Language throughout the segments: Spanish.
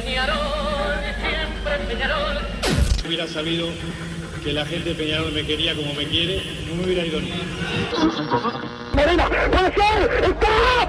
Peñarol, siempre Peñarol. Hubiera sabido que la gente de Peñarol me quería como me quiere, no me hubiera ido ni. Morena, puede ser, está,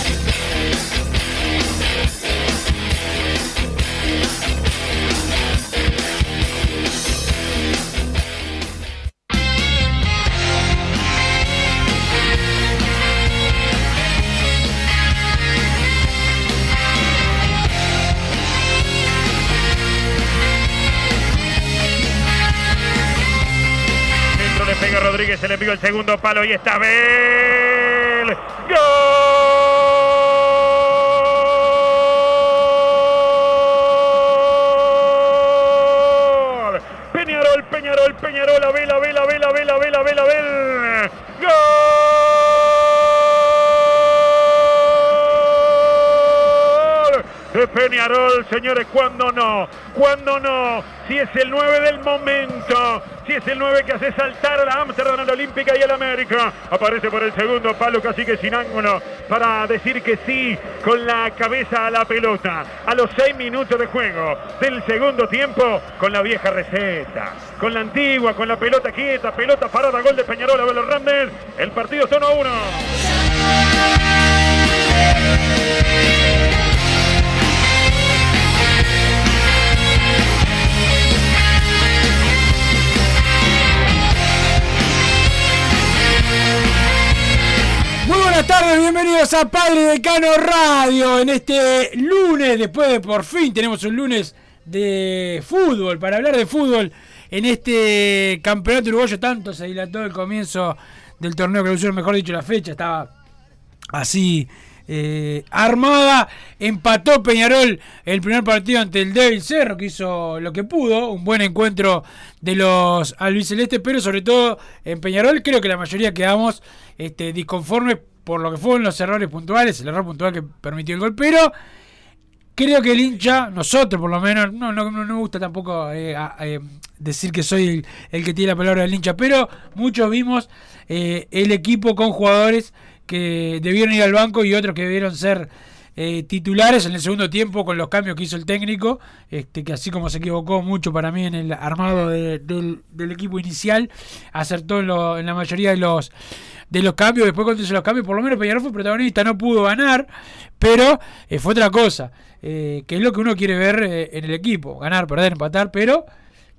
El segundo palo y está Bel. ¡Gol! Peñarol, Peñarol, Peñarol, Abel, Abel, Abel, Abel, Abel, Abel, Abel. ¡Gol! De Peñarol, señores, ¿cuándo no? ¿Cuándo no? Si es el 9 del momento, si es el 9 que hace saltar a la Amsterdam, a la Olímpica y a la América. Aparece por el segundo palo, casi que sin ángulo, para decir que sí, con la cabeza a la pelota. A los 6 minutos de juego del segundo tiempo, con la vieja receta, con la antigua, con la pelota quieta, pelota parada, gol de Peñarol, Abel Hernández. El partido son a 1. Buenas tardes, bienvenidos a Padre Decano Radio. En este lunes, después de por fin tenemos un lunes de fútbol, para hablar de fútbol en este campeonato uruguayo, tanto se dilató el comienzo del torneo clausura, mejor dicho la fecha, estaba así eh, armada, empató Peñarol el primer partido ante el Devil Cerro, que hizo lo que pudo, un buen encuentro de los albicelestes, pero sobre todo en Peñarol creo que la mayoría quedamos este, disconformes por lo que fueron los errores puntuales, el error puntual que permitió el gol, pero creo que el hincha, nosotros por lo menos, no, no, no me gusta tampoco eh, eh, decir que soy el, el que tiene la palabra del hincha, pero muchos vimos eh, el equipo con jugadores que debieron ir al banco y otros que debieron ser eh, titulares en el segundo tiempo con los cambios que hizo el técnico, este, que así como se equivocó mucho para mí en el armado de- del, del equipo inicial, acertó en, lo- en la mayoría de los de los cambios, después cuando hizo los cambios, por lo menos Peñarol fue protagonista, no pudo ganar, pero eh, fue otra cosa, eh, que es lo que uno quiere ver eh, en el equipo, ganar, perder, empatar, pero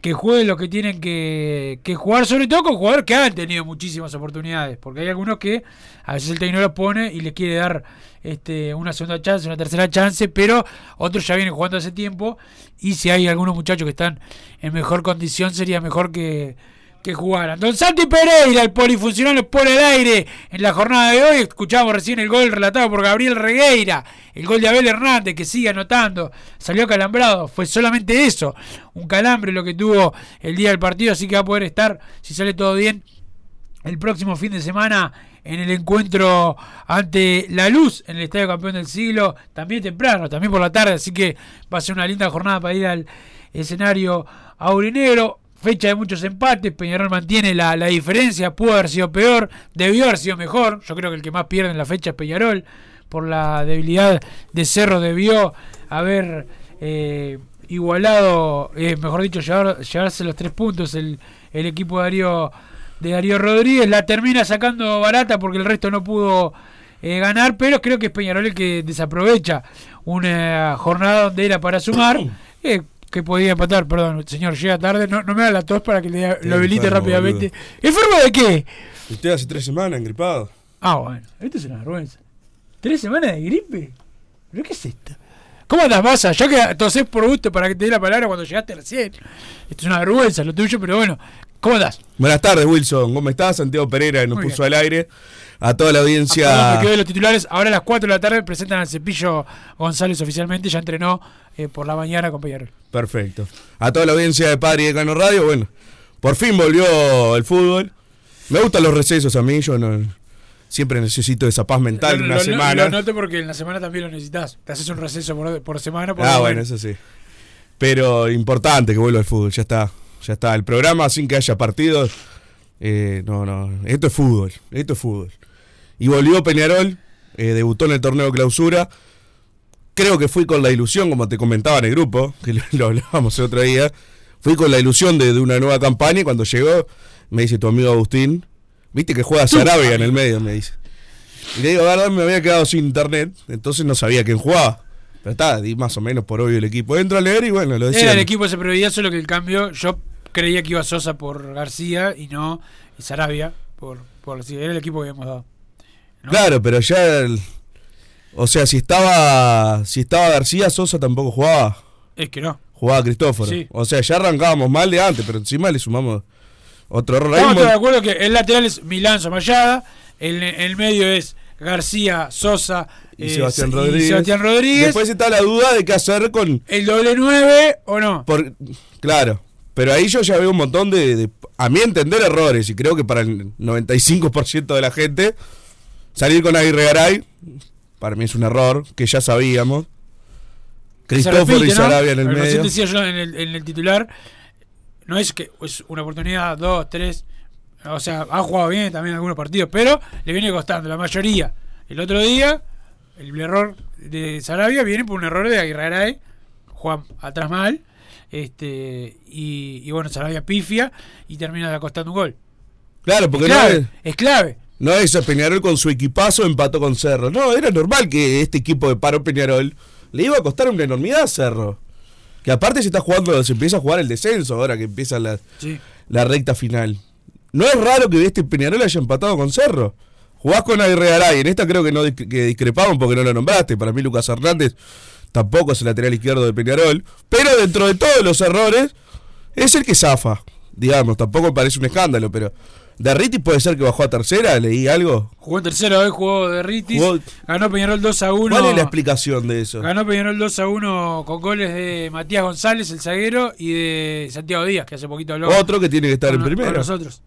que jueguen lo que tienen que, que jugar, sobre todo con jugadores que han tenido muchísimas oportunidades, porque hay algunos que a veces el técnico los pone y les quiere dar este, una segunda chance, una tercera chance, pero otros ya vienen jugando hace tiempo y si hay algunos muchachos que están en mejor condición sería mejor que, que jugaran. Don Santi Pereira, el polifuncional, pone al aire en la jornada de hoy. Escuchamos recién el gol relatado por Gabriel Regueira, el gol de Abel Hernández, que sigue anotando. Salió calambrado, fue solamente eso, un calambre lo que tuvo el día del partido, así que va a poder estar, si sale todo bien, el próximo fin de semana en el encuentro ante La Luz en el Estadio Campeón del Siglo, también temprano, también por la tarde, así que va a ser una linda jornada para ir al escenario aurinegro. Fecha de muchos empates, Peñarol mantiene la, la diferencia, pudo haber sido peor, debió haber sido mejor, yo creo que el que más pierde en la fecha es Peñarol, por la debilidad de Cerro debió haber eh, igualado, eh, mejor dicho, llevar- llevarse los tres puntos el, el equipo de Darío, de Darío Rodríguez. La termina sacando barata porque el resto no pudo eh, ganar, pero creo que es Peñarol el que desaprovecha una jornada donde era para sumar. eh, que podía empatar, perdón, señor, llega tarde, no, no me haga la tos para que le, lo habilite enfermo, rápidamente. ¿Enfermo de qué? Usted hace tres semanas engripado. Ah, bueno, esto es una vergüenza. ¿Tres semanas de gripe? ¿Pero qué es esto? ¿Cómo andas, Massa? Ya que tosés por gusto para que te dé la palabra cuando llegaste recién. Esto es una vergüenza lo tuyo, pero bueno. ¿Cómo andás? Buenas tardes, Wilson. ¿Cómo estás? Santiago Pereira nos Muy puso bien. al aire. A toda la audiencia. me de los titulares. Ahora a las 4 de la tarde presentan al Cepillo González oficialmente. Ya entrenó eh, por la mañana con Peñarol. Perfecto. A toda la audiencia de Padre y de Cano Radio, bueno, por fin volvió el fútbol. Me gustan los recesos a mí, yo no, siempre necesito esa paz mental Lo- una lo- semana. Lo noto porque en la semana también lo necesitas. Te haces un receso por, por semana. por ah, bueno, eso sí. Pero importante que vuelva el fútbol, ya está. Ya está. El programa sin que haya partidos. eh, no, no. Esto es fútbol. Esto es fútbol. Y volvió Peñarol. eh, debutó en el torneo clausura. Creo que fui con la ilusión, como te comentaba en el grupo, que lo, hablábamos el otro día. Fui con la ilusión de, de una nueva campaña y cuando llegó, me dice tu amigo Agustín, viste que juega Sarabia en el medio, me dice. Y le digo, verdad, me había quedado sin internet, entonces no sabía quién jugaba. Pero está, di más o menos por obvio el equipo. Entro a leer y bueno, lo decía. Era el equipo se preveía, solo que el cambio. Yo creía que iba Sosa por García y no Sarabia por, por García. Era el equipo que habíamos dado. ¿No? Claro, pero ya el- o sea, si estaba si estaba García, Sosa tampoco jugaba. Es que no. Jugaba Cristóforo. Sí. O sea, ya arrancábamos mal de antes, pero encima le sumamos otro error. Ahí Estamos de acuerdo que el lateral es Milán Somayada, el, el medio es García, Sosa y eh, Sebastián y Rodríguez. Sebastián Rodríguez. Después está la duda de qué hacer con ¿El doble 9 o no? por claro, pero ahí yo ya veo un montón de, de- a mi entender errores y creo que para el 95% de la gente salir con Aguirre Garay para mí es un error que ya sabíamos. Cristóforo y ¿no? Sarabia en el Pero medio. decía yo en el, en el titular, no es que es una oportunidad, dos, tres. O sea, ha jugado bien también en algunos partidos, pero le viene costando la mayoría. El otro día, el error de Sarabia viene por un error de Aguirre Garay, Juan atrás mal, este y, y bueno, Sarabia pifia y termina costando un gol. Claro, Es porque no es clave. No es Peñarol con su equipazo empató con Cerro. No, era normal que este equipo de Paro Peñarol le iba a costar una enormidad a Cerro. Que aparte se está jugando, se empieza a jugar el descenso ahora que empieza la, Sí. la recta final. No es raro que este Peñarol haya empatado con Cerro. Jugás con Aguirre. En esta creo que no que discrepaban porque no lo nombraste. Para mí Lucas Hernández tampoco es el lateral izquierdo de Peñarol. Pero dentro de todos los errores, es el que zafa. Digamos, tampoco parece un escándalo, pero... Derriti puede ser que bajó a tercera, leí algo. Jugó en tercero hoy, jugó de Ritis, Jugó- ganó Peñarol 2 a 1. ¿Cuál es la explicación de eso? Ganó Peñarol 2 a 1 con goles de Matías González, el zaguero, y de Santiago Díaz, que hace poquito habló. Otro que tiene que estar con- en con primera. nosotros.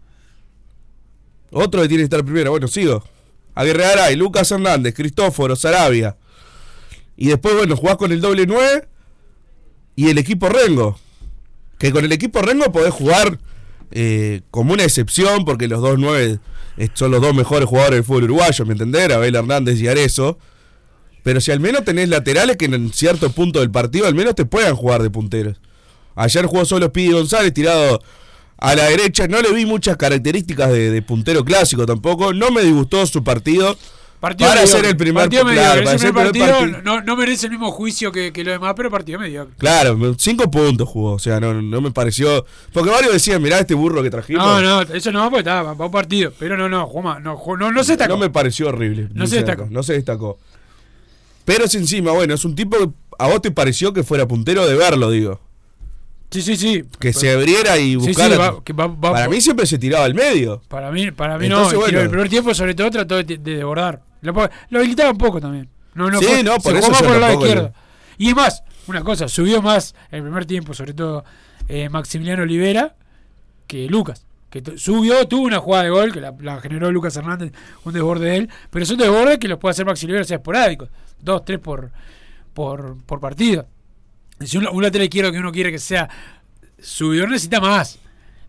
Otro que tiene que estar en primera. Bueno, sigo. Aguirre Garay, Lucas Hernández, Cristóforo, Sarabia. Y después, bueno, jugás con el doble 9 y el equipo Rengo. Que con el equipo Rengo podés jugar eh, como una excepción, porque los dos 9 eh, son los dos mejores jugadores del fútbol uruguayo, ¿me entendés? Abel Hernández y Arezo. Pero si al menos tenés laterales que en cierto punto del partido al menos te puedan jugar de punteros. Ayer jugó solo Pidi González tirado a la derecha. No le vi muchas características de, de puntero clásico tampoco. No me disgustó su partido. Partido para mediocre, ser el primer partido claro, mediocre. para Ese ser el primer primer partido partido. no, no merece el mismo juicio que, que lo demás, pero partido mediocre. Claro, cinco puntos jugó. O sea, no, no me pareció. Porque varios decían, mirá este burro que trajimos. No, no, eso no, porque estaba para un partido. Pero no, no, jugó no, no, no se destacó. No me pareció horrible. No se destacó. No se destacó. Pero es encima, bueno, es un tipo que a vos te pareció que fuera puntero de verlo, digo. Sí, sí, sí. Que se abriera y Sí, sí, buscara. va- que va- va Para mí siempre se tiraba al medio. Para mí, para mí Entonces, no. bueno. El primer tiempo, sobre todo, trató de, de desbordar. Lo, lo habilitaba un poco también. No, no Sí, fue- no, por se eso jugó por el lado izquierdo. Y es más, una cosa, subió más el primer tiempo, sobre todo eh, Maximiliano Olivera, que Lucas. Que subió, tuvo una jugada de gol que la, la generó Lucas Hernández, un desborde de él, pero son desbordes que los puede hacer Maxi Olivera, o sea, esporádicos. Dos, tres por, por, por partido. Si un, un lateral izquierdo que uno quiere que sea subidor necesita más.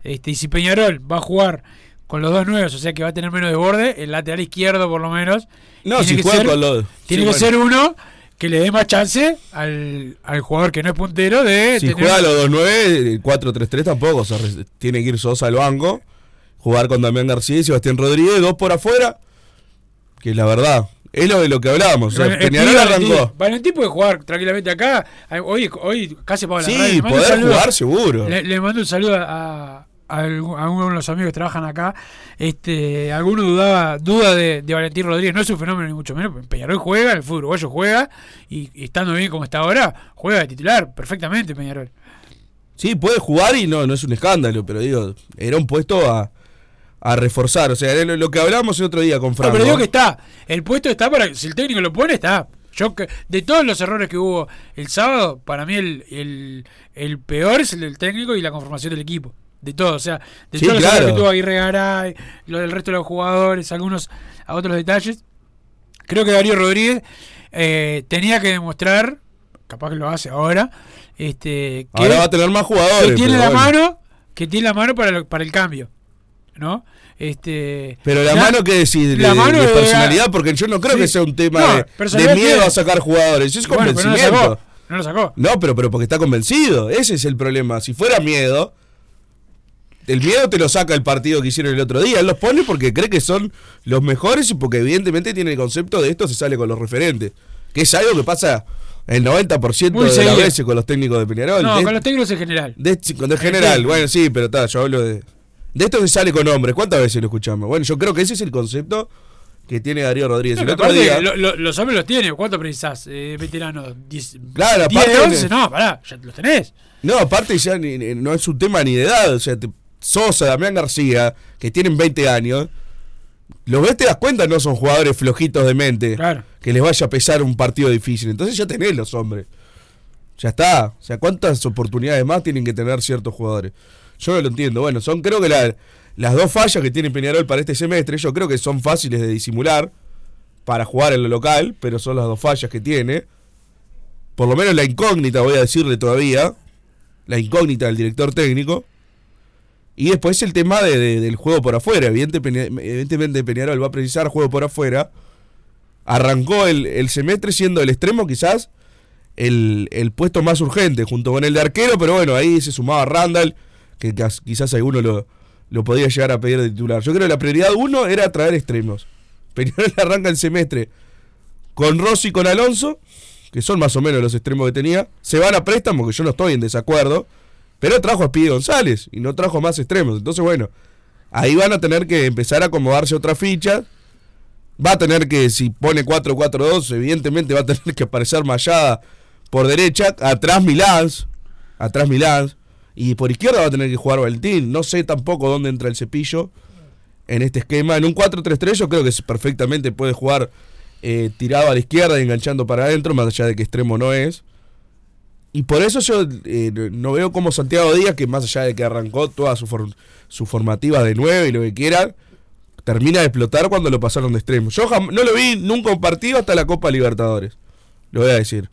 Este, y si Peñarol va a jugar con los dos nuevos, o sea que va a tener menos desborde, el lateral izquierdo por lo menos. No, tiene si que juega ser- con los. Tiene sí, que bueno. ser uno que le dé más chance al, al jugador que no es puntero de Si tener- juega a los 2-9, el 4-3-3 tampoco. o sea, tiene que ir Sosa al banco. Jugar con Damián García y Sebastián Rodríguez, dos por afuera. Que la verdad, es lo de lo que hablábamos. O sea, Peñarol Valentín. arrancó. Valentín puede jugar tranquilamente acá. Hoy, hoy casi paga la Sí, radio. Poder jugar seguro. Le, le mando un saludo a, a algunos de los amigos que trabajan acá, este, alguno dudaba, duda de, de Valentín Rodríguez, no es un fenómeno ni mucho menos, Peñarol juega, el fútbol uruguayo juega, y, y estando bien como está ahora, juega de titular perfectamente Peñarol. Sí, puede jugar y no, no es un escándalo, pero digo, era un puesto a, a reforzar. O sea, lo, lo que hablábamos el otro día con No, Franco. pero digo que está, el puesto está para, si el técnico lo pone, está. Yo de todos los errores que hubo el sábado, para mí el, el, el peor es el del técnico y la conformación del equipo. De todo, o sea, de Sí, todos los claro. errores que tuvo Aguirre Garay, lo del resto de los jugadores, algunos a otros detalles. Creo que Darío Rodríguez eh, tenía que demostrar, capaz que lo hace ahora, este, que, Ahora va a tener más jugadores. que tiene la bueno. mano, que tiene la mano para, lo- para el cambio, ¿no? Este, Pero la mano que decir, la de, mano de de- personalidad, porque yo no creo Sí. que sea un tema No, de- miedo a sacar jugadores, es Bueno, no lo convencimiento. sacó. No lo sacó. No, pero, pero porque está convencido. Ese es el problema. Si fuera miedo, el miedo te lo saca el partido que hicieron el otro día. Él los pone porque cree que son los mejores y porque evidentemente tiene el concepto de esto se sale con los referentes. Que es algo que pasa el 90% Muy de seguido. las veces con los técnicos de Peñarol. No, de, con los técnicos en general. de, de general, bueno, sí, pero está, yo hablo de... De esto se sale con hombres. ¿Cuántas veces lo escuchamos? Bueno, yo creo que ese es el concepto que tiene Darío Rodríguez. No, el otro aparte, día... lo- lo- los hombres los tiene. ¿Cuántos precisás? Eh, veteranos. ¿10 Claro, 10 de aparte- 11? No, pará, ya los tenés. No, aparte ya ni- no es un tema ni de edad. O sea, te- Sosa, Damián García, que tienen 20 años, los ves, te das cuenta, no son jugadores flojitos de mente. Claro. Que les vaya a pesar un partido difícil. Entonces ya tenés los hombres. Ya está. O sea, ¿cuántas oportunidades más tienen que tener ciertos jugadores? Yo no lo entiendo. Bueno, son creo que la- las dos fallas que tiene Peñarol para este semestre, yo creo que son fáciles de disimular para jugar en lo local, pero son las dos fallas que tiene. Por lo menos la incógnita, voy a decirle todavía, la incógnita del director técnico. Y después el tema de- de- del juego por afuera. Evidentemente Peñarol va a precisar juego por afuera. Arrancó el, el semestre siendo el extremo quizás el, el puesto más urgente junto con el de arquero, pero bueno, ahí se sumaba Randall, que quizás alguno lo, lo podía llegar a pedir de titular. Yo creo que la prioridad uno era traer extremos. Peñarol arranca el semestre con Rossi y con Alonso, que son más o menos los extremos que tenía. Se van a préstamo, que yo no estoy en desacuerdo, pero trajo a Pide González y no trajo más extremos. Entonces, bueno, ahí van a tener que empezar a acomodarse otras fichas. Va a tener que, si pone 4-4-2, evidentemente va a tener que aparecer Mayada por derecha, atrás Milán, atrás Milán, y por izquierda va a tener que jugar Valentín. No sé tampoco dónde entra el cepillo en este esquema. En un 4-3-3 yo creo que perfectamente puede jugar eh, tirado a la izquierda y enganchando para adentro, más allá de que extremo no es. Y por eso yo eh, no veo como Santiago Díaz, que más allá de que arrancó toda su, for- su formativa de 9 y lo que quiera, termina de explotar cuando lo pasaron de extremo. Yo no lo vi nunca un partido hasta la Copa Libertadores, lo voy a decir.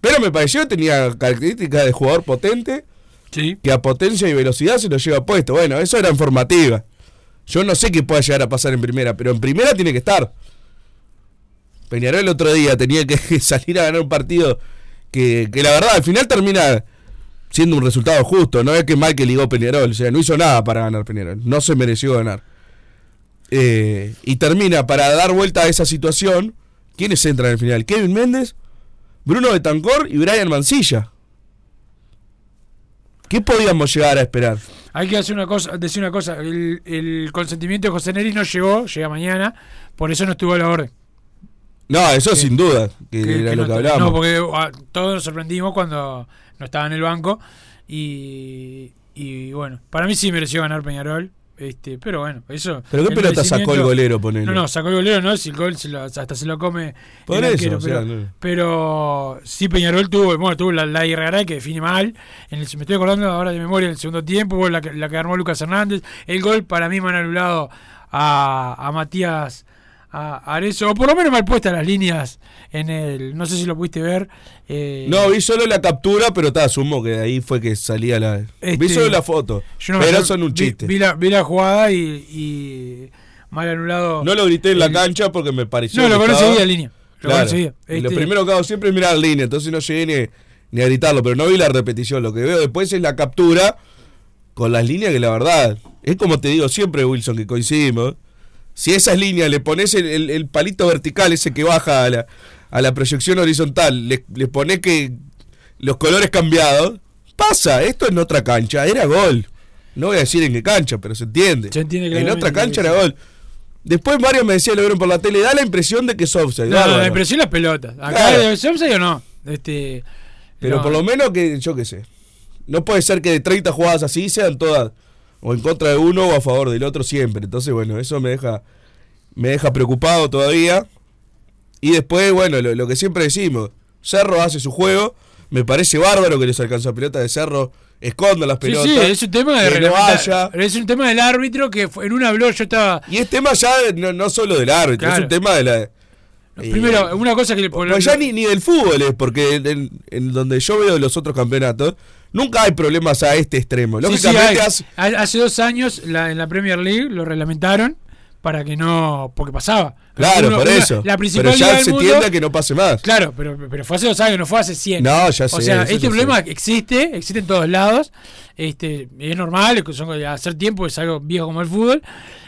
Pero me pareció que tenía características de jugador potente, Sí. que a potencia y velocidad se lo lleva puesto. Bueno, eso era en formativa. Yo no sé qué pueda llegar a pasar en primera, pero en primera tiene que estar. Peñarol el otro día tenía que salir a ganar un partido que, la verdad al final termina siendo un resultado justo. No es que mal que ligó Peñarol, o sea, no hizo nada para ganar Peñarol. No se mereció ganar. Eh, y termina para dar vuelta a esa situación. ¿Quiénes entran al final? Kevin Méndez, Bruno Betancor y Brian Mancilla. ¿Qué podíamos llegar a esperar? Hay que hacer una cosa, decir una cosa. El, el consentimiento de José Neri no llegó, llega mañana, por eso no estuvo a la orden. No, eso sin duda, que, Que- era que lo no, que hablábamos. no, porque ah, todos nos sorprendimos cuando no estaba en el banco. Y, y bueno, para mí sí mereció ganar Peñarol. Este, pero bueno, eso. ¿Pero qué el pelota sacó el golero, ponele? No, no, sacó el golero, no, si el gol se lo- hasta se lo come Por el eso, arquero, o sea, pero, no. pero sí Peñarol tuvo, bueno, tuvo la, la que define mal. En el, me estoy acordando ahora de memoria en el segundo tiempo, la, la que armó Lucas Hernández. El gol para mí me han anulado a, a Matías a Arezo, o por lo menos mal puestas las líneas en el. No sé si lo pudiste ver. eh, No, vi solo la captura, pero está, asumo que de ahí fue que salía la. vi Este, solo la foto. no- pero son un chiste. Vi, la, vi la jugada y, y mal anulado. no lo grité en la cancha porque me pareció. No, lo estaba- en línea. Lo Claro. Y lo Este, primero que hago siempre es mirar la línea, entonces no llegué ni, ni a gritarlo, pero no vi la repetición. Lo que veo después es la captura con las líneas que la verdad. Es como te digo siempre, Wilson, que coincidimos. Si a esas líneas le pones el, el- el palito vertical, ese que baja a la, a la proyección horizontal, le, le pones que los colores cambiados, pasa, esto en otra cancha, era gol. No voy a decir en qué cancha, pero se entiende. Se entiende en otra cancha era gol. Después Mario me decía, lo vieron por la tele, da la impresión de que es offside. No, me impresiona las pelotas. Acá Claro. ser offside o no. Este, Pero no. por lo menos que, yo qué sé. No puede ser que de 30 jugadas así sean todas o en contra de uno o a favor del otro siempre. Entonces, bueno, eso me deja me deja preocupado todavía. Y después, bueno, lo, lo que siempre decimos, Cerro hace su juego. Me parece bárbaro que les alcanza pelota de Cerro, esconda las pelotas. sí, es un tema de no haya. Es un tema del árbitro que fue- en una habló yo estaba. Y es tema ya no, no solo del árbitro, es un tema de la... eh, Primero, una cosa que le Pues ya ni, ni del fútbol es, porque en, en- en donde yo veo los otros campeonatos, nunca hay problemas a este extremo. Sí, sí, Lógicamente, hay. hace- Ha- hace dos años la- en la Premier League lo reglamentaron para que no. porque pasaba. claro, Uno- por eso. La principal pero ya se mundo- que no pase más. Claro, pero, pero fue hace dos años, no fue hace 100. No, ya O sé, sea, eso este problema sé. existe, existe en todos lados. Este, es normal, es- son, hacer tiempo es algo viejo como el fútbol.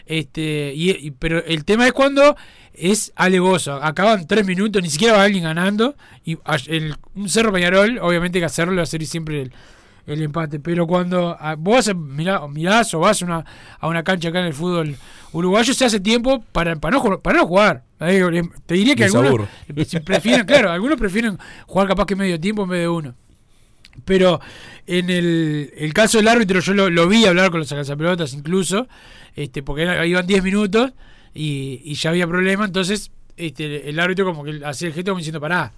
Este, y, y- pero el tema es cuando es alevoso. Acaban tres minutos, ni siquiera va alguien ganando. Y el- un Cerro Peñarol, obviamente que hacerlo ser siempre el, el empate. Pero cuando ah, vos haces- mirá- mirás o vas a una, a una cancha acá en el fútbol uruguayo, se hace tiempo para, para, no, jugar- para no jugar. Te diría que algunos prefieren, claro, algunos prefieren jugar capaz que medio tiempo en vez de uno. Pero en el, el caso del árbitro, yo lo, lo vi hablar con los sacazapelotas incluso, este, porque era- iban 10 minutos y, y ya había problema. Entonces, este, el árbitro como que hacía el gesto como diciendo, pará,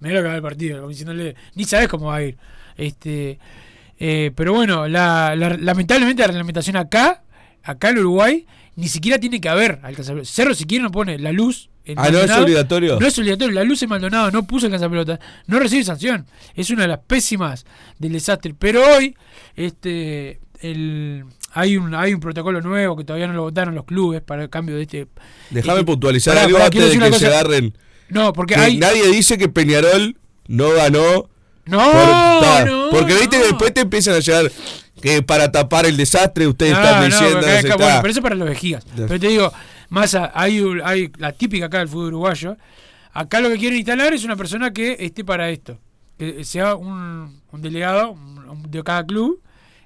me lo que va el partido, como diciéndole, ni sabes cómo va a ir. Este, eh, pero bueno, la, la- lamentablemente la reglamentación acá, acá en Uruguay, ni siquiera tiene que haber alcanzapelota. Cerro si quiere no pone la luz. en Ah, ¿no es Maldonado. obligatorio? No es obligatorio. La luz en Maldonado no puso alcanzapelota. No recibe sanción. Es una de las pésimas del desastre. Pero hoy, este, el, hay un hay un protocolo nuevo que todavía no lo votaron los clubes para el cambio de este. Déjame este- puntualizar Pará, algo antes de que se agarren. No, porque Que hay. Nadie dice que Peñarol no ganó. No, por- no, porque viste no. después te empiezan a llegar que para tapar el desastre ustedes están diciendo. acá- acá- bueno, pero eso para los vejigas. Pero te digo, más hay, hay la típica acá del fútbol uruguayo. Acá lo que quieren instalar es una persona que esté para esto. Que sea un, un delegado un- de cada club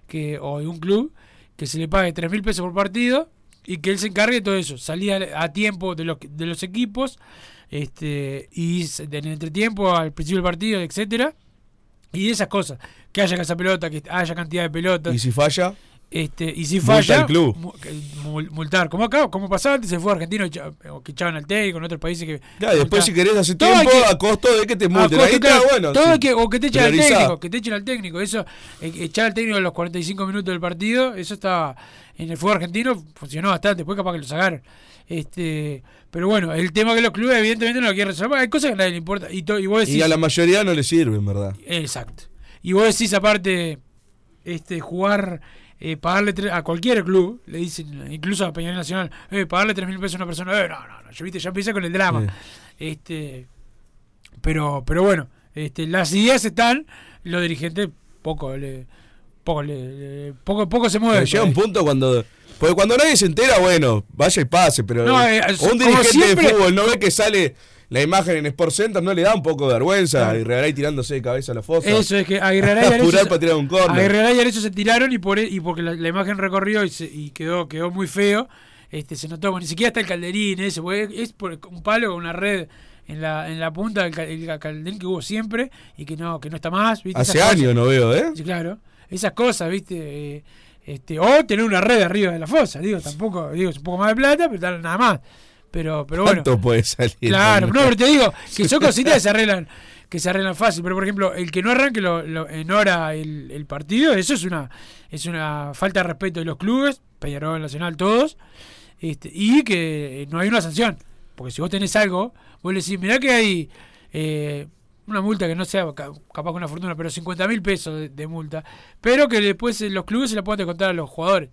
que o de un club que se le pague 3 mil pesos por partido y que él se encargue de todo eso. Salida a tiempo de los, de los equipos este y en el entretiempo, al principio del partido, etcétera Y de esas cosas. Que haya casa pelota, que haya cantidad de pelotas. Y si falla, Este, y si falla, al club. multar. Como acá, como pasaba antes, se fue argentino o que echaban al técnico en otros países que. claro, después si querés hace Todo hay tiempo que- a costo de que te multen. costo, Ahí está bueno. todo sí. hay que, o que te echen al técnico, que te echen al técnico. Eso, eh, echar al técnico a los 45 minutos del partido, eso estaba en el fútbol argentino, funcionó bastante, después capaz que lo sacaron. Este, pero bueno, el tema que los clubes evidentemente no lo quieren resolver, hay cosas que a nadie le importa. Y, y vos decís, Y a la mayoría no le sirve, en verdad. Exacto. Y vos decís aparte, este, jugar, eh, pagarle a cualquier club, le dicen, incluso a Peñarol Nacional, eh, pagarle 3 mil pesos a una persona, eh, no, no, no, ya, viste, ya empieza con el drama. Este, pero, pero bueno, este, las ideas están, los dirigentes poco le, poco le, poco, poco se mueven. Pero llega un punto cuando. Porque cuando nadie se entera, bueno, vaya y pase, pero No, eh, un dirigente siempre- de fútbol no ve que sale la imagen en Sport Center, no le da un poco de vergüenza Claro. y Regaray tirándose de cabeza a la fosa. Eso es que Aguirre y para tirar un córner. Aguirre y Arezzo se tiraron y por e- y porque la, la imagen recorrió y, se- y quedó quedó muy feo. Este se notó, ni siquiera está el calderín ese, porque es por un palo con una red en la en la punta del ca- el calderín que hubo siempre y que no que no está más, ¿viste? Hace años no veo, ¿eh? Sí, claro. Esas cosas, ¿viste? Eh, este, o tener una red arriba de la fosa, digo, tampoco, digo, es un poco más de plata, pero nada más. Pero pero bueno. ¿Cuánto puede salir? Claro, no, pero te digo que son cositas que se arreglan, que se arreglan fácil. Pero por ejemplo, el que no arranque lo- lo- en hora el, el partido, eso es una, es una falta de respeto de los clubes, Peñarol Nacional, todos, este, y que no hay una sanción. Porque si vos tenés algo, vos le decís, mirá que hay eh, una multa que no sea ca- capaz que una fortuna, pero 50 mil pesos de, de multa, pero que después eh, los clubes se la puedan contar a los jugadores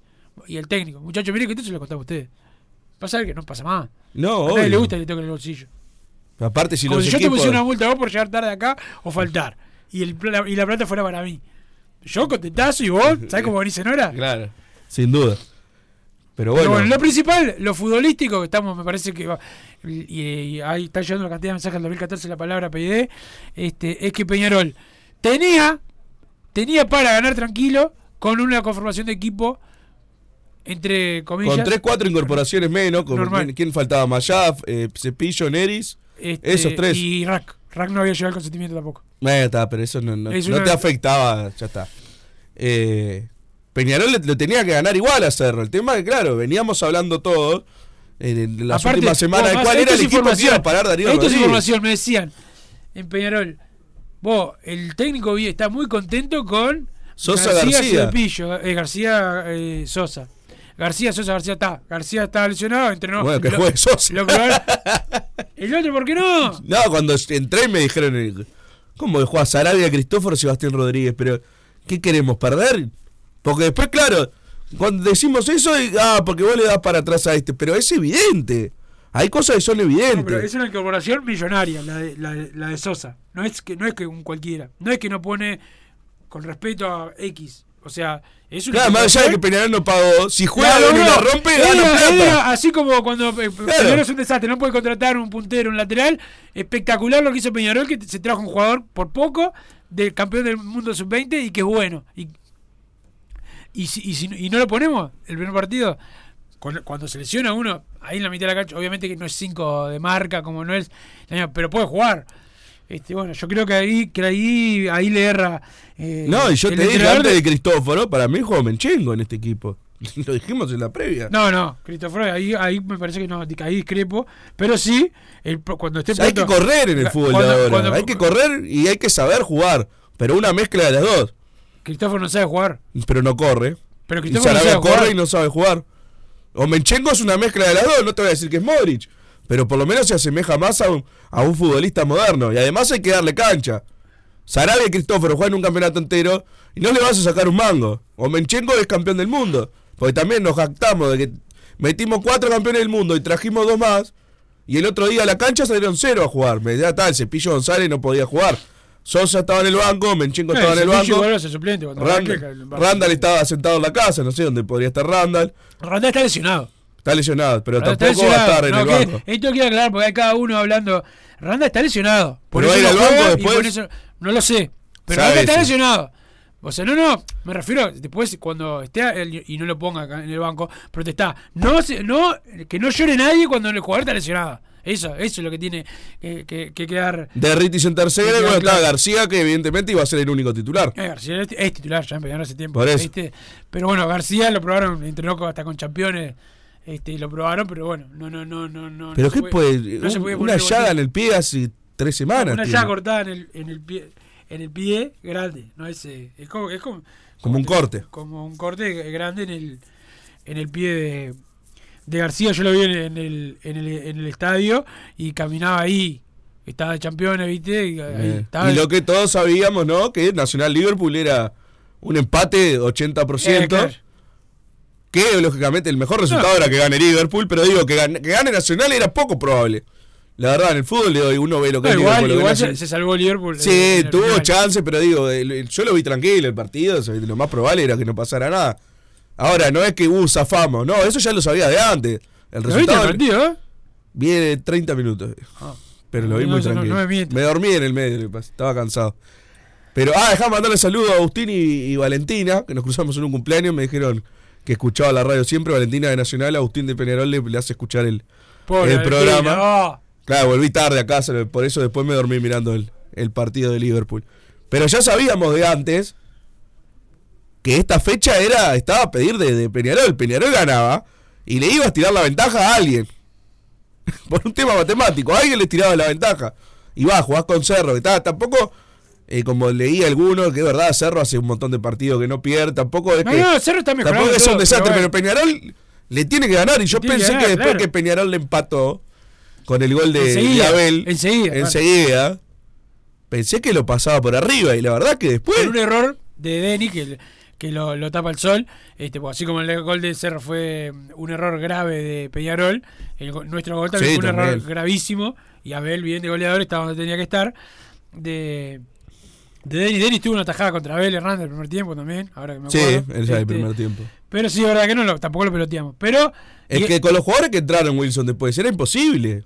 y el técnico. Muchachos, miren que esto se lo contaba a ustedes. Pasa que no pasa más. No, A nadie le gusta que le toquen el bolsillo. Aparte, si Como los si yo te pusiera una multa vos por llegar tarde acá o faltar. Y, el, pla- y la plata fuera para mí. Yo contentazo y vos, ¿sabés cómo venís en hora? Claro, sin duda. Pero Pero bueno, bueno, lo principal, lo futbolístico, que estamos, me parece que va, y, y ahí está llegando la cantidad de mensajes del 2014 la palabra PID, este, es que Peñarol tenía, tenía para ganar tranquilo con una conformación de equipo entre comillas. Con 3, 4 incorporaciones menos. Con. ¿quién, quién faltaba? Mayaf, eh, Cepillo, Neris. este, esos tres. Y Rack. Rack no había llegado al consentimiento tampoco. Eh, está, pero eso no, no, Es no una- te afectaba, ya está. Eh, Peñarol le, le tenía que ganar igual a Cerro. El tema es que, claro, veníamos hablando todos en, las Aparte, últimas semanas de cuál era el equipo que iba a parar Darío Esto es información, me decían en Peñarol. Vos, el técnico está muy contento con Sosa García, García. Cepillo, eh, García eh, Sosa. García Sosa, García está. García está lesionado, entrenó. Bueno, que juegue Sosa. lo el otro, ¿por qué no? No, cuando entré me dijeron, ¿cómo que juega Sarabia, Cristóforo, Sebastián Rodríguez? Pero, ¿qué queremos, perder? Porque después, claro, cuando decimos eso, y, ah, porque vos le das para atrás a este, pero es evidente. Hay cosas que son evidentes. No, pero es una incorporación millonaria la de, la, la de Sosa. No es que no es que un cualquiera. No es que no pone con respeto a X. O sea, es una Claro, más allá de que Peñarol no pagó, si juega Claro, y la rompe, Era- gana plata. era así como cuando eh, Peñarol es un desastre, no puede contratar un puntero, un lateral. Espectacular lo que hizo Peñarol, que se trajo un jugador por poco del campeón del mundo sub-20 y que es bueno. Y, y, si, y, si- y no lo ponemos el primer partido, cuando, cuando se lesiona uno, ahí en la mitad de la cancha, obviamente que no es 5 de marca, como no es, pero puede jugar. Este, bueno, yo creo que ahí, que ahí, ahí le erra. eh, No, y yo te dije antes de- Cristóforo, para mí juega Menchengo en este equipo. Lo dijimos en la previa. No, no, Cristóforo, ahí, ahí me parece que no, ahí discrepo. Pero sí, el, cuando esté O sea, hay que correr en el fútbol cuando- ahora. cuando- hay que correr y hay que saber jugar. Pero una mezcla de las dos. Cristóforo no sabe jugar. Pero no corre. Pero Y Cristóforo no sabe corre jugar. y no sabe jugar. O Menchengo es una mezcla de las dos. No te voy a decir que es Modric. Pero por lo menos se asemeja más a un, a un futbolista moderno. Y además hay que darle cancha. Sarabia y Cristóforo juegan un campeonato entero y no le vas a sacar un mango. O Menchengo es campeón del mundo. Porque también nos jactamos de que metimos cuatro campeones del mundo y trajimos dos más. Y el otro día a la cancha salieron cero a jugar. Me está, el Cepillo González no podía jugar. Sosa estaba en el banco, Menchengo Eh, estaba en el banco. suplente Randall. Randall estaba sentado en la casa, no sé dónde podría estar Randall. Randall está lesionado. Está lesionado, pero Randall tampoco va a estar en No, el banco. Esto quiero aclarar porque hay cada uno hablando. Randa está lesionado. Por ¿Pero va a eso ir no al banco después? eso- no lo sé. Pero Sabe Randa está eso. lesionado. O sea, no, no, me refiero, después cuando esté él y no lo ponga acá en el banco, protestá. No, se- no, que no llore nadie cuando el jugador está lesionado. Eso, eso es lo que tiene que, que- que quedar. De Ritis en tercera, Claro, bueno, claro. García, que evidentemente iba a ser el único titular. Eh, García es, es titular ya en Peñarol hace tiempo. Por eso. ¿viste? Pero bueno, García lo probaron, entrenó hasta con campeones. Este, y lo probaron, pero bueno, no, no, no, no, no. Pero no qué se puede, no se un- podía una llaga en el pie hace tres semanas. Una llaga cortada en el, en el pie, en el pie grande, no es, eh, es como, es como, Como un corte. como un corte grande en el, en el pie de, de García. Yo lo vi en, el, en el, en el estadio y caminaba ahí. Estaba de campeones, ¿viste? Y, Eh, Y lo que todos sabíamos, ¿no? Que Nacional Liverpool era un empate de 80%. Eh, claro. Que lógicamente el mejor resultado No. era que gane Liverpool, pero digo que gane, que gane Nacional era poco probable. La verdad, en el fútbol de hoy uno ve lo que No, igual que se, se salvó Liverpool. Sí, el tuvo chance, pero digo, el- yo lo vi tranquilo el partido, lo más probable era que no pasara nada. Ahora, no es que, uh, zafamos, no, eso ya lo sabía de antes. El ¿Lo viste el partido, eh? viene 30 minutos. Ah. Pero lo vi No, muy tranquilo. no me dormí en el medio, estaba cansado. Pero, ah, dejá mandarle saludo a Agustín y, y Valentina, que nos cruzamos en un cumpleaños, me dijeron que escuchaba la radio siempre, Valentina de Nacional, Agustín de Peñarol le, le hace escuchar el, Pobre el Valentina, programa. no. Claro, volví tarde a casa, por eso después me dormí mirando el, el partido de Liverpool. Pero ya sabíamos de antes que esta fecha era estaba a pedir de, de Peñarol. Peñarol ganaba y le iba a tirar la ventaja a alguien. por un tema matemático, a alguien le tiraba la ventaja. Y va, jugás con Cerro, que está, tampoco, eh, como leí alguno, que es verdad, Cerro hace un montón de partidos que no pierde, tampoco es No, que... no, Cerro está. Tampoco es un desastre, pero, bueno. Peñarol le tiene que ganar. Y yo que pensé que, ganar, después claro. que Peñarol le empató con el gol de, Enseguida, de Abel, enseguida, enseguida, pensé que lo pasaba por arriba. Y la verdad que después. Por un error de Denny que, que lo, lo tapa el sol. Este, pues, así como el gol de Cerro fue un error grave de Peñarol, el nuestro gol también Sí, fue un también. error gravísimo. Y Abel, bien de goleador, estaba donde tenía que estar. De, de Denny. Denny tuvo una tajada contra Abel Hernández el primer tiempo también. Ahora que me sí, acuerdo. es el Este, primer tiempo. Pero sí, es verdad que no lo, tampoco lo peloteamos. Pero. Es y- que con los jugadores que entraron, Wilson, después era imposible.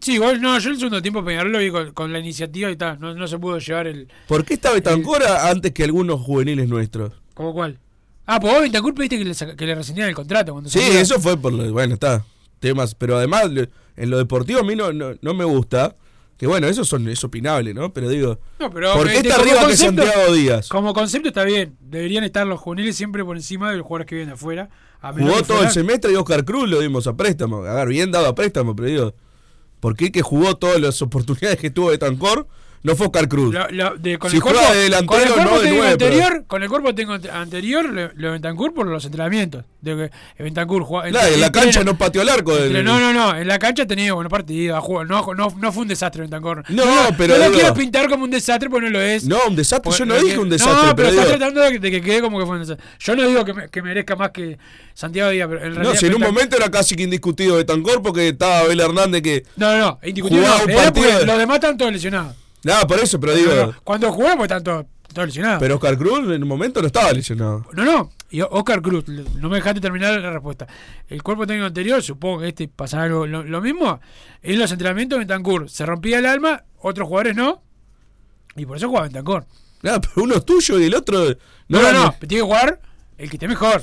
Sí, igual no, yo el segundo tiempo Peñarol lo vi con, con la iniciativa y tal. No, no se pudo llevar el. ¿Por qué estaba Betancora antes que algunos juveniles nuestros? ¿Cómo cuál? Ah, pues vos Bentancur pediste que le, que le rescindieran el contrato. Cuando Sí, eso fue por lo, bueno, está, temas, pero además en lo deportivo a mí no, no, no me gusta, que bueno, eso son, es opinable, ¿no? Pero digo, No, pero ¿por qué está arriba que concepto- Santiago Díaz? Como concepto está bien. Deberían estar los juveniles siempre por encima de los jugadores que vienen afuera. A Jugó todo el semestre y Oscar Cruz lo dimos a préstamo, a ver, bien dado a préstamo, pero digo, ¿por qué el que jugó todas las oportunidades que tuvo de No fue Oscar Cruz? Lo- lo- de- con Si el cuerpo, juega de delantero, con el cuerpo no de nueve, pero- anterior, con el cuerpo tengo anterior, lo, lo de Bentancur por los entrenamientos. De Bentancur Claro, en la cancha no pateó el arco. del- no, no, no. En la cancha ha tenido buenos partidos. No, no, no fue un desastre Bentancur. No, pero No lo digo- quiero pintar como un desastre porque no lo es. No, un desastre, Porque- yo no dije un desastre, No, pero, pero estás digo- tratando de que, de que quede como que fue un desastre. Yo no digo que, me- que merezca más que Santiago Díaz, pero en realidad. No, si en un Bentancur- momento era casi que indiscutido de Tancor porque estaba Abel Hernández que. No, no, no. Jugaba un partido de- Los demás están todos lesionados. Nada, por eso, pero No, digo. no, Cuando jugamos están todos, todos lesionados. Pero Oscar Cruz en un momento no estaba lesionado. No, no. Y Oscar Cruz, no me dejaste terminar la respuesta. El cuerpo técnico anterior, supongo que este pasará algo lo, lo mismo. En los entrenamientos Bentancur se rompía el alma, otros jugadores no. Y por eso jugaba Bentancur. Nada, pero uno es tuyo y el otro. No, no, era- no. Tiene que jugar el que esté mejor.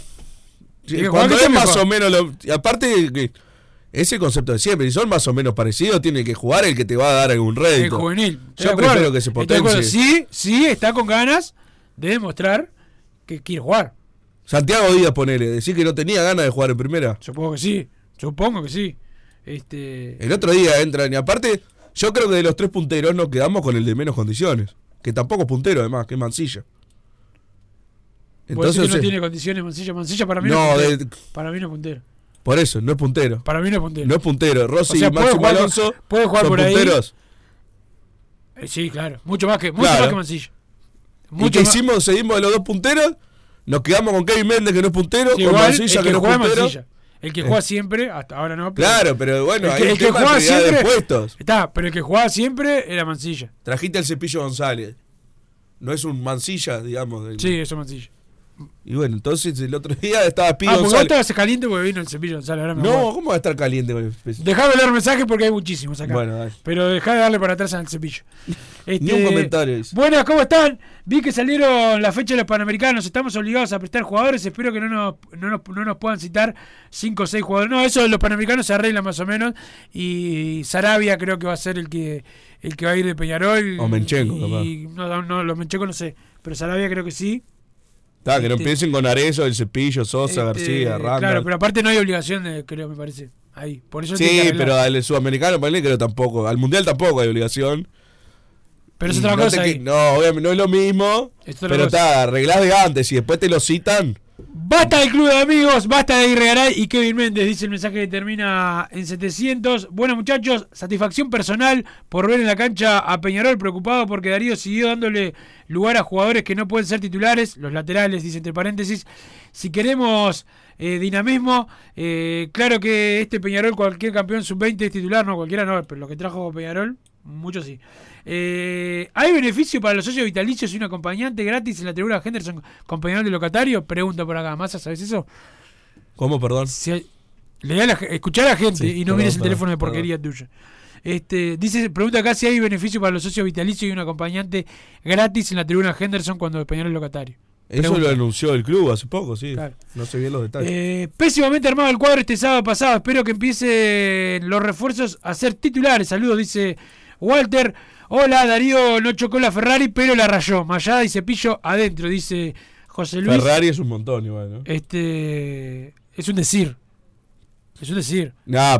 Sí, Cuando que es esté más mejor. o menos. Lo, aparte, que ese concepto de siempre, si son más o menos parecidos, tiene que jugar el que te va a dar algún El rédito. juvenil. Estoy Yo acuerdo. prefiero que se potencie. Sí, sí, está con ganas de demostrar que quiere jugar. Santiago Díaz, ponele, decir que no tenía ganas de jugar en primera. Supongo que sí. Supongo que sí. Este. El otro día entran y aparte, yo creo que de los tres punteros nos quedamos con el de menos condiciones. Que tampoco es puntero, además, que es Mancilla. ¿Vos decís que no tiene condiciones Mancilla. Mancilla para mí no, No, es puntero. de- Para mí no es puntero. Por eso, no es puntero. Para mí no es puntero. No es puntero. Rossi O sea, y Máximo jugar- Alonso puede jugar son por ahí. punteros. Eh, sí, claro. Mucho más que, mucho Claro. más que Mancilla. ¿Y qué más- hicimos? Seguimos de los dos punteros. Nos quedamos con Kevin Méndez, que no es puntero. Sí, con igual, Mancilla, que, que no juega es puntero. Mancilla. El que juega siempre, hasta ahora no. pero- Claro, pero bueno, el hay que, un el que jugaba prioridad de siempre. puestos. Está, pero el que jugaba siempre era Mancilla. Trajiste al cepillo González. No es un mancilla, digamos. del- Sí, es Mancilla. Y bueno, entonces el otro día estaba Pi Ah, vos González. caliente porque vino el cepillo González. Ahora me No. ¿cómo va a estar caliente? Dejá de leer mensajes porque hay muchísimos acá. Bueno, dale. Pero dejá de darle para atrás al cepillo. Este, Ni un comentario. Buenas, ¿cómo están? Vi que salieron la fecha de los Panamericanos. Estamos obligados a prestar jugadores. Espero que no nos, no nos, no nos puedan citar 5 o 6 jugadores. No, eso de los Panamericanos se arregla más o menos. Y Sarabia creo que va a ser el que el que va a ir de Peñarol. O Menchenko, y, no, no, no, los Mencheco no sé. Pero Sarabia creo que sí. Está, que no Este- empiecen con Arezo, el cepillo, Sosa, Este, García, Randall. Claro, pero aparte no hay obligación, de, creo, me parece. Ahí. Por eso Sí, pero al sudamericano, ponele no tampoco. Al mundial tampoco hay obligación. Pero es otra no cosa te ahí. que- No, obviamente no es lo mismo. Es Pero está, arreglás de antes y después te lo citan. Basta del club de amigos, basta de Irregaray y Kevin Méndez, dice el mensaje que termina en 700. Bueno muchachos, satisfacción personal por ver en la cancha a Peñarol preocupado porque Darío siguió dándole lugar a jugadores que no pueden ser titulares, los laterales, dice entre paréntesis. Si queremos eh, dinamismo, eh, claro que este Peñarol, cualquier campeón sub-20 es titular, no cualquiera no, pero lo que trajo Peñarol, muchos sí. Eh, ¿Hay beneficio para los socios vitalicios y un acompañante gratis en la tribuna Henderson con Peñarol de locatario? Pregunta por acá, Massa, ¿sabes eso? ¿Cómo, perdón? Si hay- le da la, escuchar a la gente Sí, y no perdón, mires el perdón, teléfono de porquería tuya. Este, dice, pregunta acá si hay beneficio para los socios vitalicios y un acompañante gratis en la tribuna Henderson cuando Peñarol es locatario. Eso lo anunció el club hace poco, sí. Claro. No sé bien los detalles. Eh, pésimamente armado el cuadro este sábado pasado. Espero que empiecen los refuerzos a ser titulares. Saludos, dice Walter. Hola, Darío no chocó la Ferrari, pero la rayó. Mayada y cepillo adentro, dice José Luis. Ferrari es un montón igual, ¿no? Este es un decir. Es un decir. Nah,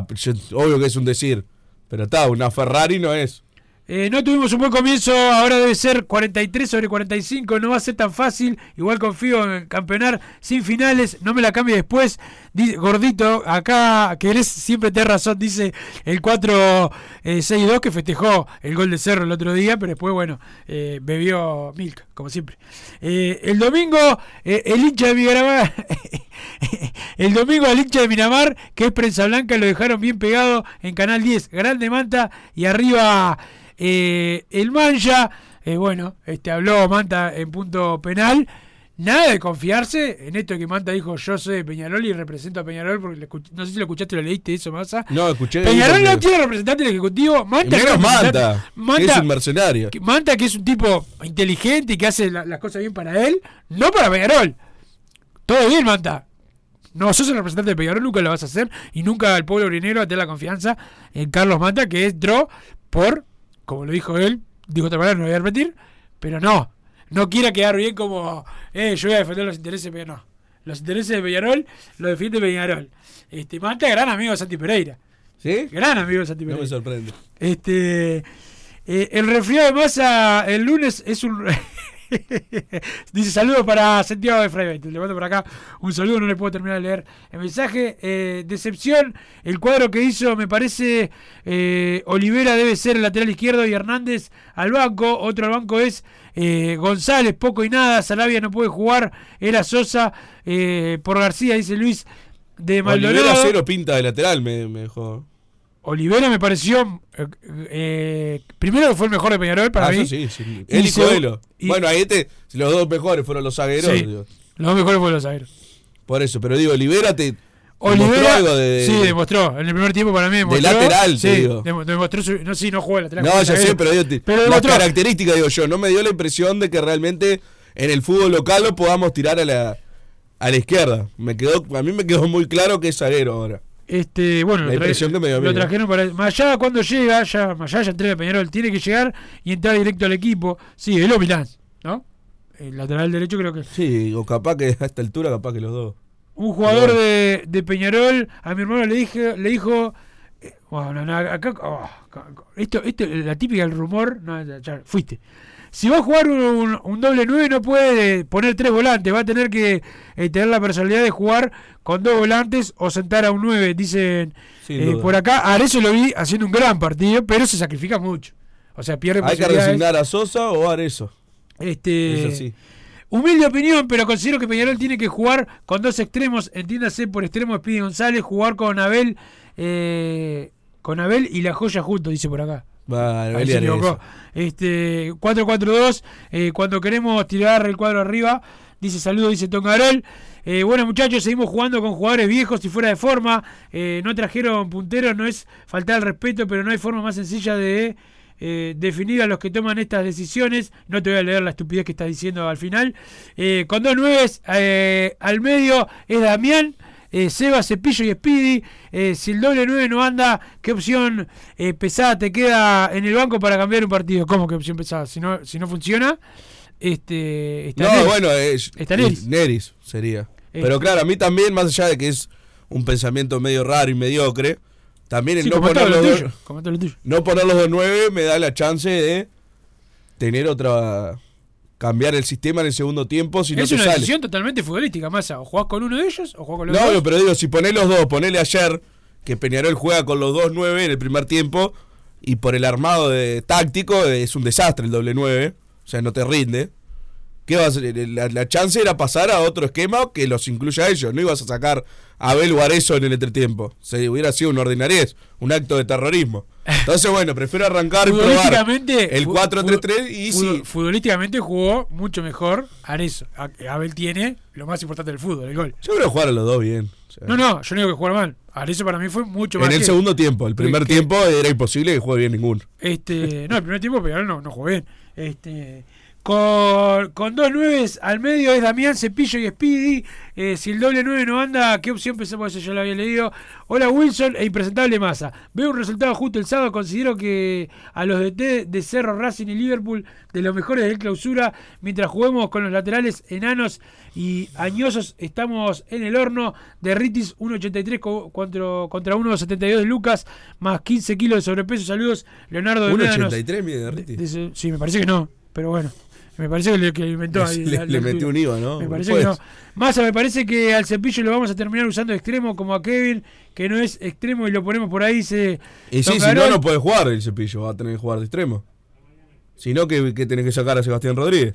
obvio que es un decir. Pero está, una Ferrari no es. Eh, no tuvimos un buen comienzo, ahora debe ser 43 sobre 45, no va a ser tan fácil. Igual confío en campeonar sin finales, no me la cambie después. Di- gordito, acá querés siempre tener razón, dice el 4-6-2 que festejó el gol de Cerro el otro día, pero después, bueno, eh, bebió Milk, como siempre. Eh, el domingo, eh, el hincha de Miramar, el domingo al hincha de Miramar, que es prensa blanca, lo dejaron bien pegado en Canal 10, grande manta y arriba eh, el Mancha, eh, bueno, este habló Manta en punto penal. Nada de confiarse en esto que Manta dijo, yo soy de Peñarol y represento a Peñarol, porque no sé si lo escuchaste o lo leíste eso, Massa. No, escuché. Peñarol no tiene representante del Ejecutivo. Manta, menos es Manta, que Manta, es un mercenario. que- Manta, que es un tipo inteligente y que hace la- las cosas bien para él, no para Peñarol. todo bien, Manta. No sos el representante de Peñarol, nunca lo vas a hacer. Y nunca el pueblo urinero va a tener la confianza en Carlos Manta, que entró por, como lo dijo él, dijo otra palabra, no lo voy a repetir, pero no. No quiera quedar bien como, eh, yo voy a defender los intereses de Peñarol. No. Los intereses de Peñarol lo defiende Peñarol. Este, Manta, gran amigo de Santi Pereira. ¿Sí? Gran amigo de Santi No Pereira. me sorprende. Este, eh, el resfriado de masa el lunes es un. Dice saludos para Santiago de Fray Le mando por acá un saludo, no le puedo terminar de leer el mensaje. Eh, decepción, el cuadro que hizo, me parece, eh, Olivera debe ser el lateral izquierdo y Hernández al banco. Otro al banco es eh, González, poco y nada. Sarabia no puede jugar. Era Sosa eh, por García, dice Luis de Maldonado. Olivera cero pinta de lateral, me, me dejó. Olivera me pareció. eh, eh, primero que fue el mejor de Peñarol para Ah, mí. eso sí, sí. Él y seg- Coelho. y- Bueno, ahí este, los dos mejores fueron los zagueros. Sí, los dos mejores fueron los zagueros. Por eso, pero digo, Olivera te. Olivera, demostró algo de, sí, demostró. En el primer tiempo para mí demostró. lateral, te sí, digo. demo- demostró su- no, sí, no jugó de lateral. No, de ya sé, pero, digo, te- Pero las características, digo yo, no me dio la impresión de que realmente en el fútbol local lo podamos tirar a la, a la izquierda. Me quedó, a mí me quedó muy claro que es zaguero ahora. Este, bueno, La lo, tra- impresión que me dio a mí, lo ¿no? trajeron para. Mayá cuando llega, ya, Mayá ya entrega a Peñarol, tiene que llegar y entrar directo al equipo. Sí, Elo Milán, ¿no? El lateral derecho creo que. Sí, o capaz que a esta altura, capaz que los dos. Un jugador Bueno. de, de Peñarol, a mi hermano le dije, le dijo, eh, bueno, no, acá, oh, esto, esto, la típica del rumor, no, ya, ya, fuiste. Si va a jugar un, un- un doble 9 no puede poner tres volantes, va a tener que eh, tener la personalidad de jugar con dos volantes o sentar a un 9, dicen eh, por acá. A eso lo vi haciendo un gran partido, pero se sacrifica mucho. O sea, pierde Hay que resignar a Sosa o a. Este, Es así. Humilde opinión, pero considero que Peñarol tiene que jugar con dos extremos. Entiéndase por extremo Speedy González, jugar con Abel, eh, con Abel y la joya juntos, dice por acá. Va, Ahí se equivocó. Este 4-4-2, eh, cuando queremos tirar el cuadro arriba, dice saludo, dice Tongarol. Eh, bueno muchachos, seguimos jugando con jugadores viejos y fuera de forma. Eh, no trajeron punteros, no es faltar al respeto, pero no hay forma más sencilla de eh, definir a los que toman estas decisiones. No te voy a leer la estupidez que está diciendo al final. Eh, con dos nueves al medio es Damián. Eh, Seba, Cepillo y Speedy. Eh, si el doble 9 no anda, ¿qué opción eh, pesada te queda en el banco para cambiar un partido? ¿Cómo que opción pesada? Si no, si no funciona, este, está No, Neris. bueno, es, Está Neris. Neris sería. Este. Pero claro, a mí también, más allá de que es un pensamiento medio raro y mediocre, también el Sí, no, como todo poner lo los tuyo, tuyo. no poner los dos nueve me da la chance de tener otra. Cambiar el sistema en el segundo tiempo si no es te una sale. decisión totalmente futbolística, Massa. O jugás con uno de ellos o jugás con los No, dos. pero digo, si ponés los dos, ponele ayer que Peñarol juega con los dos nueve en el primer tiempo y por el armado de táctico es un desastre el doble nueve, o sea, no te rinde. ¿Qué vas a? La, la chance era pasar a otro esquema que los incluya a ellos. No ibas a sacar a Abel o Arezzo en el entretiempo. Se hubiera sido una ordinariez, un acto de terrorismo. Entonces, bueno, prefiero arrancar y probar Futbolísticamente, el fu- 4-3-3 y sí. Futbolísticamente jugó mucho mejor Arezo. Abel tiene lo más importante del fútbol, el gol. Yo creo que jugar a los dos bien. O sea, No, no, yo no digo que jugar mal. Arezo para mí fue mucho más. en el que- segundo tiempo, el primer que- tiempo era imposible que juegue bien ninguno. Este, no, el primer tiempo Peñarol no, no jugó bien. Este, con, con dos nueves al medio es Damián, Cepillo y Speedy. Eh, si el doble nueve no anda, ¿qué opción pensamos? Eso ya lo había leído. Hola Wilson e impresentable masa. Veo un resultado justo el sábado. Considero que a los DT de Cerro, Racing y Liverpool, de los mejores de clausura, mientras juguemos con los laterales enanos y añosos, estamos en el horno de Ritis 1.83 co- contra, contra 1.72 de Lucas, más 15 kilos de sobrepeso. Saludos, Leonardo de Médanos. 1.83 mide Ritti. Dice- sí, me parece que no, pero bueno. Me parece que le, que inventó ahí. Le- le metió un IVA, ¿no? Me parece que no. Massa, me parece que al cepillo lo vamos a terminar usando de extremo, como a Kevin, que no es extremo y lo ponemos por ahí. Se Y sí, si no, no puede jugar el cepillo, va a tener que jugar de extremo. Si no, que, que tenés que sacar a Sebastián Rodríguez.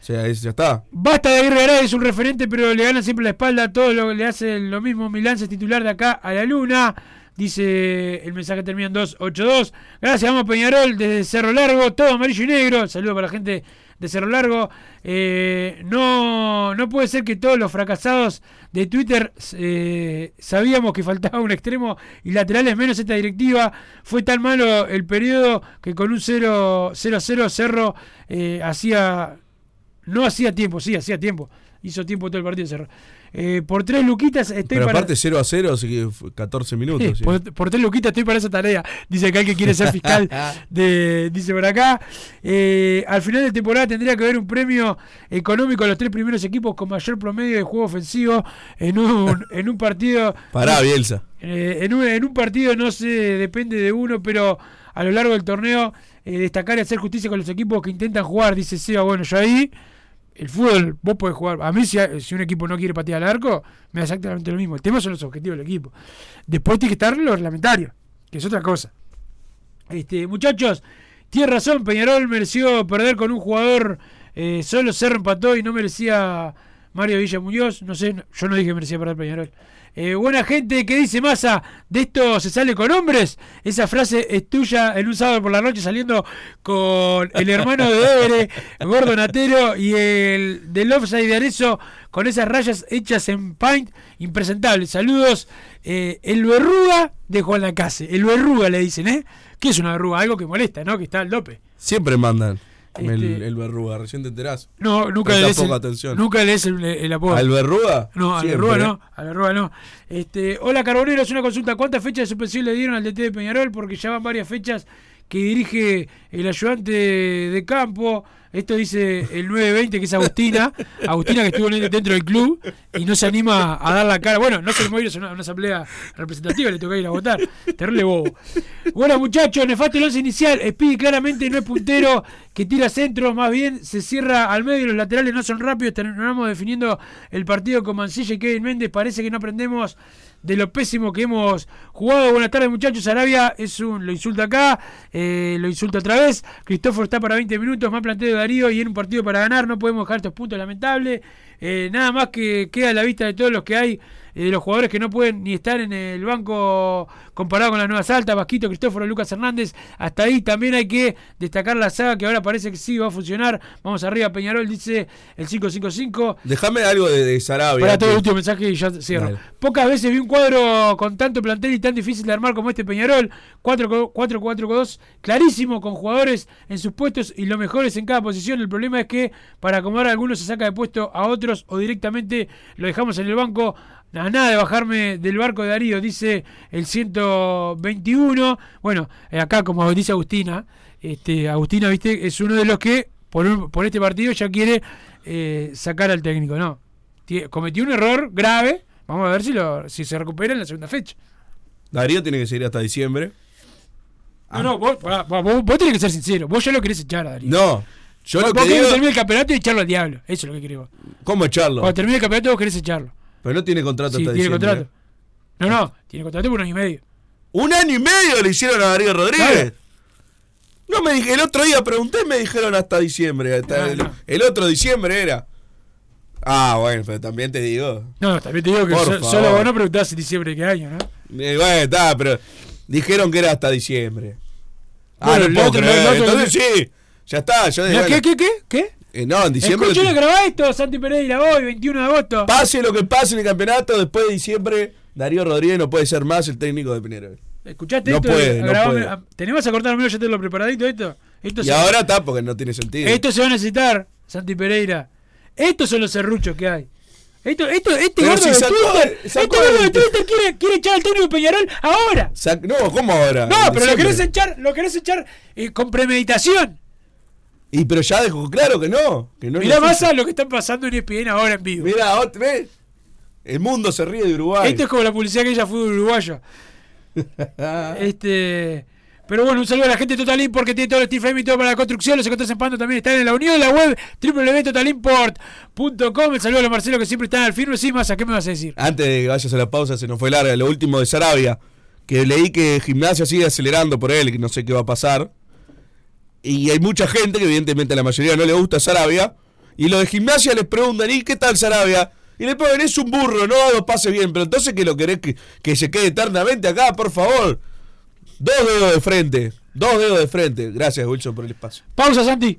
O sea, ese ya está. Basta de Aguirre Garay, es un referente, pero le gana siempre la espalda. Todo lo le hace lo mismo. Milán es titular de acá a la luna. Dice el mensaje termina en 282. Gracias, vamos Peñarol desde Cerro Largo, todo amarillo y negro. Saludo para la gente de Cerro Largo. Eh, no, no puede ser que todos los fracasados de Twitter eh, sabíamos que faltaba un extremo y laterales menos esta directiva. Fue tan malo el periodo que con un 0-0 Cerro eh, hacía no hacía tiempo, sí, hacía tiempo. Hizo tiempo todo el partido cerró. Eh, por tres luquitas estoy Pero para. aparte 0 a 0, así que fue 14 minutos. Sí, sí. por, por tres luquitas estoy para esa tarea. Dice acá que quiere ser fiscal. de, dice por acá. eh, al final de temporada tendría que haber un premio económico a los tres primeros equipos con mayor promedio de juego ofensivo en un, en un partido. Pará, Bielsa. Eh, en, un, en un partido no se depende de uno, pero a lo largo del torneo eh, destacar y hacer justicia con los equipos que intentan jugar, dice Seba. Bueno, yo ahí, el fútbol, vos podés jugar. A mí, si, si un equipo no quiere patear al arco, me da exactamente lo mismo. El tema son los objetivos del equipo. Después tiene que estar lo reglamentario, que es otra cosa. Este, muchachos, tiene razón, Peñarol mereció perder con un jugador, eh, solo Cerro empató y no merecía Mario Villa Muñoz. No sé, yo no dije que merecía perder Peñarol. Eh, buena gente que dice Massa, de esto se sale con hombres. Esa frase es tuya en un sábado por la noche saliendo con el hermano de Evere, Gordo Natero y el del offside de Arezo con esas rayas hechas en paint. Impresentable. Saludos. Eh, el verruga de Juan Lacase. El verruga le dicen, ¿eh? ¿Qué es una verruga? Algo que molesta, ¿no? Que está al dope. Siempre mandan Este- el verruga, recién te enterás. No, nunca le poca el, atención. nunca le des el, el apodo. ¿Al verruga? No, a la Siempre. Rúa no, a la Rúa no. Este, hola Carbonero, es una consulta. ¿Cuántas fechas de suspensión le dieron al DT de Peñarol? Porque ya van varias fechas que dirige el ayudante de campo. Esto dice el 920, que es Agustina. Agustina que estuvo en- dentro del club y no se anima a dar la cara. Bueno, no se le ir a una, una asamblea representativa, le toca ir a votar. Terrible bobo. Bueno, muchachos, nefasto el once inicial. Speedy claramente no es puntero que tira centro, más bien se cierra al medio. Los laterales no son rápidos. Terminamos definiendo el partido con Mancilla y Kevin Méndez. Parece que no aprendemos de lo pésimo que hemos jugado. Buenas tardes, muchachos. Arabia es un lo insulta acá, eh, lo insulta otra vez. Cristóforo está para 20 minutos, más planteo de Darío y en un partido para ganar. No podemos dejar estos puntos lamentables. Eh, nada más que queda a la vista de todos los que hay, eh, de los jugadores que no pueden ni estar en el banco comparado con las nuevas altas, Vasquito, Cristóforo, Lucas Hernández. Hasta ahí también hay que destacar la saga que ahora parece que sí va a funcionar. Vamos arriba, Peñarol, dice el 555. Déjame algo de, de Sarabia. Para todo el último mensaje y ya cierro. Pocas veces vi un cuadro con tanto plantel y tan difícil de armar como este Peñarol. 4-4-2, clarísimo, con jugadores en sus puestos y los mejores en cada posición. El problema es que para acomodar a algunos se saca de puesto a o directamente lo dejamos en el banco. A nada de bajarme del barco de Darío, dice el 121. Bueno, eh, acá como dice Agustina, este, Agustina, viste, es uno de los que por, un- por este partido ya quiere eh, sacar al técnico, ¿no? Cometió un error grave. Vamos a ver si, lo, si se recupera en la segunda fecha. Darío tiene que seguir hasta diciembre. No, no, vos, vos- vos tenés que ser sincero. Vos ya lo querés echar a Darío. No, yo vos, lo que digo. el campeonato y echarlo al diablo. Eso es lo que querés vos. ¿Cómo echarlo? Cuando termine el campeonato vos querés echarlo. Pero no tiene contrato Sí, hasta tiene diciembre. contrato. No, no, tiene contrato por un año y medio. Un año y medio le hicieron a Darío Rodríguez. No me dije, el otro día pregunté y me dijeron hasta diciembre. hasta No, el, no. el otro diciembre era. Ah, bueno, pero también te digo. No, también te digo que so- solo vos no preguntás en diciembre de qué año, ¿no? Eh, bueno, está, pero dijeron que era hasta diciembre. Ah, no puedo creer. otro- Entonces sí, ya está. Yo de- Mirá, bueno, ¿Qué, qué, qué? ¿Qué? eh, no, en diciembre. Escuchen lo grabá esto, Santi Pereira, hoy, 21 de agosto. Pase lo que pase en el campeonato, después de diciembre, Darío Rodríguez no puede ser más el técnico de Peñarol. ¿Escuchaste No esto? puede, no puede. ah, ¿Tenemos a cortar menos ya tengo preparadito esto? Esto Y se- ahora está porque no tiene sentido. Esto se va a necesitar, Santi Pereira. Estos son los serruchos que hay. Esto, esto, este gordo si de Twitter, este gordo de Twitter quiere, quiere echar al técnico Peñarol ahora. Sac- no, ¿cómo ahora? No, pero lo querés echar, lo querés echar eh, con premeditación. Y pero ya dejó claro que no. Que no Mirá lo más a lo que está pasando en ESPN ahora en vivo. Mirá, ¿ves? El mundo se ríe de Uruguay. Esto es como la publicidad que ella fue uruguayo. este. Pero bueno, un saludo a la gente de Totalin porque tiene todo el steel frame y todo para la construcción. Los encontrás en Pando también están en la unión de la web www.totalimport.com. El saludo a los Marcelo que siempre están al firme. Sí, más, ¿a qué me vas a decir? Antes de que vayas a la pausa, se nos fue larga. Lo último de Sarabia. Que leí que Gimnasia sigue acelerando por él, que no sé qué va a pasar. Y hay mucha gente que, evidentemente, a la mayoría no le gusta Sarabia. Y los de Gimnasia les preguntan: ¿y qué tal Sarabia? Y le ponen: es un burro, no lo pase bien. Pero entonces, que lo querés que, que se quede eternamente acá? Por favor. Dos dedos de frente. Dos dedos de frente. Gracias, Wilson, por el espacio. Pausa, Santi.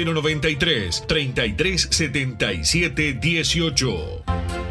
093 33 77 18.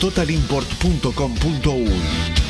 www.totalimport.com.uy.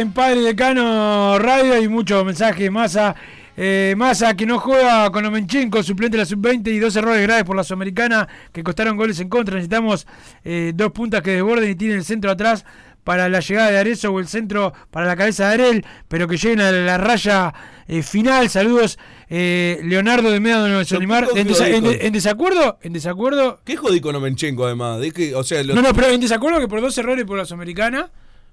En Padre Decano Radio y muchos mensajes. Massa, eh, Massa que no juega con Omenchenko, suplente de la sub-20 y dos errores graves por la Sudamericana que costaron goles en contra. Necesitamos eh, dos puntas que desborden y tienen el centro atrás para la llegada de Arezo o el centro para la cabeza de Arel, pero que lleguen a la raya eh, final. Saludos, eh, Leonardo de Medo de Solimar. ¿qué ¿En, desa- en- jodido? en desacuerdo? ¿En desacuerdo? ¿Qué jodí con Omenchenko además? O sea, No, no, pero en desacuerdo que por dos errores por la Sudamericana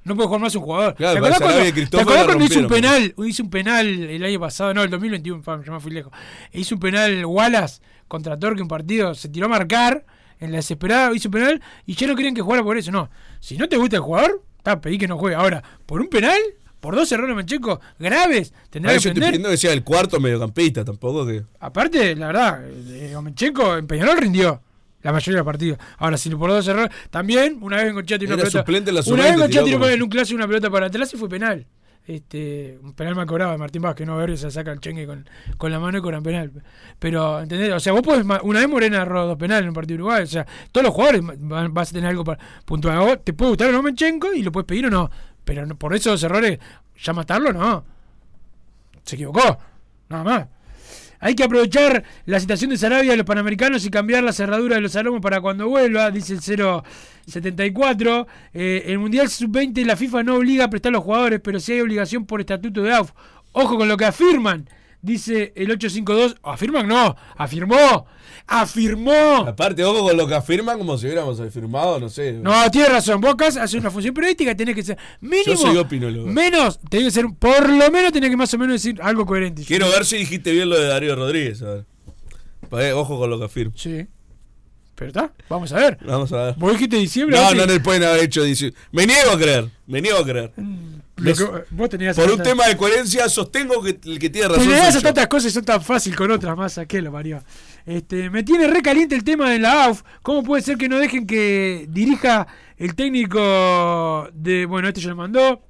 no puede jugar más un jugador. Claro, ¿Te acordás cuando, Cristóforo ¿te acordás la cuando hizo un penal? Hizo un penal el año pasado, no, el 2021, pa, yo me fui lejos. Hizo un penal Wallace contra Torque un partido, se tiró a marcar en la desesperada hizo penal y ya no querían que jugara por eso. No, si no te gusta el jugador, está, pedí que no juegue. Ahora, por un penal, por dos errores Mancheco graves, tendrá que yo estoy aprender. pidiendo que sea el cuarto mediocampista, tampoco que. Aparte, la verdad, eh, Omenchenko en Peñarol rindió la mayoría de los partidos. Ahora, si por dos errores, también una vez Goncea tiró una pelota. suplente en la una sub-20, vez Goncea tiró como- en un clásico una pelota para atrás y fue penal. Este, un penal mal cobrado de Martín Vázquez, no Berrio se saca el chengue con, con la mano y cobran penal. Pero, ¿entendés? O sea, vos podés, una vez Morena erró dos penales en un partido de Uruguay, o sea, todos los jugadores van- vas a tener algo para puntuar. Vos te puede gustar o no Menchenko y lo puedes pedir o no, pero no- por esos errores, ya matarlo, no. Se equivocó, nada más. Hay que aprovechar la situación de Sarabia de los Panamericanos y cambiar la cerradura de los salomos para cuando vuelva, dice el 074. Eh, el Mundial Sub-20 la FIFA no obliga a prestar a los jugadores, pero sí hay obligación por estatuto de AUF. Ojo con lo que afirman, dice el 852. Afirman no, afirmó, afirmó. Aparte, ojo con lo que afirman, como si hubiéramos afirmado, no sé. No, tienes razón. Vos acá haces una función periodística, tenés que ser mínimo. Yo soy opinólogo. Menos, tenés que ser, por lo menos tenés que más o menos decir algo coherente. Quiero ver si dijiste bien lo de Darío Rodríguez. A ver. Eh, ojo con lo que afirmo. Sí. Pero está, vamos a ver. Vamos a ver. Vos dijiste diciembre. No, no le pueden haber hecho diciembre. Me niego a creer. Me niego a creer. Lo Les- que- vos tenías por un tema de coherencia, sostengo que el que tiene razón. Te le soy das a tantas cosas y son tan fácil con otras más. ¿A qué lo parió? Este, me tiene re caliente el tema de la AUF. ¿Cómo puede ser que no dejen que dirija el técnico de. Bueno, este ya lo mandó.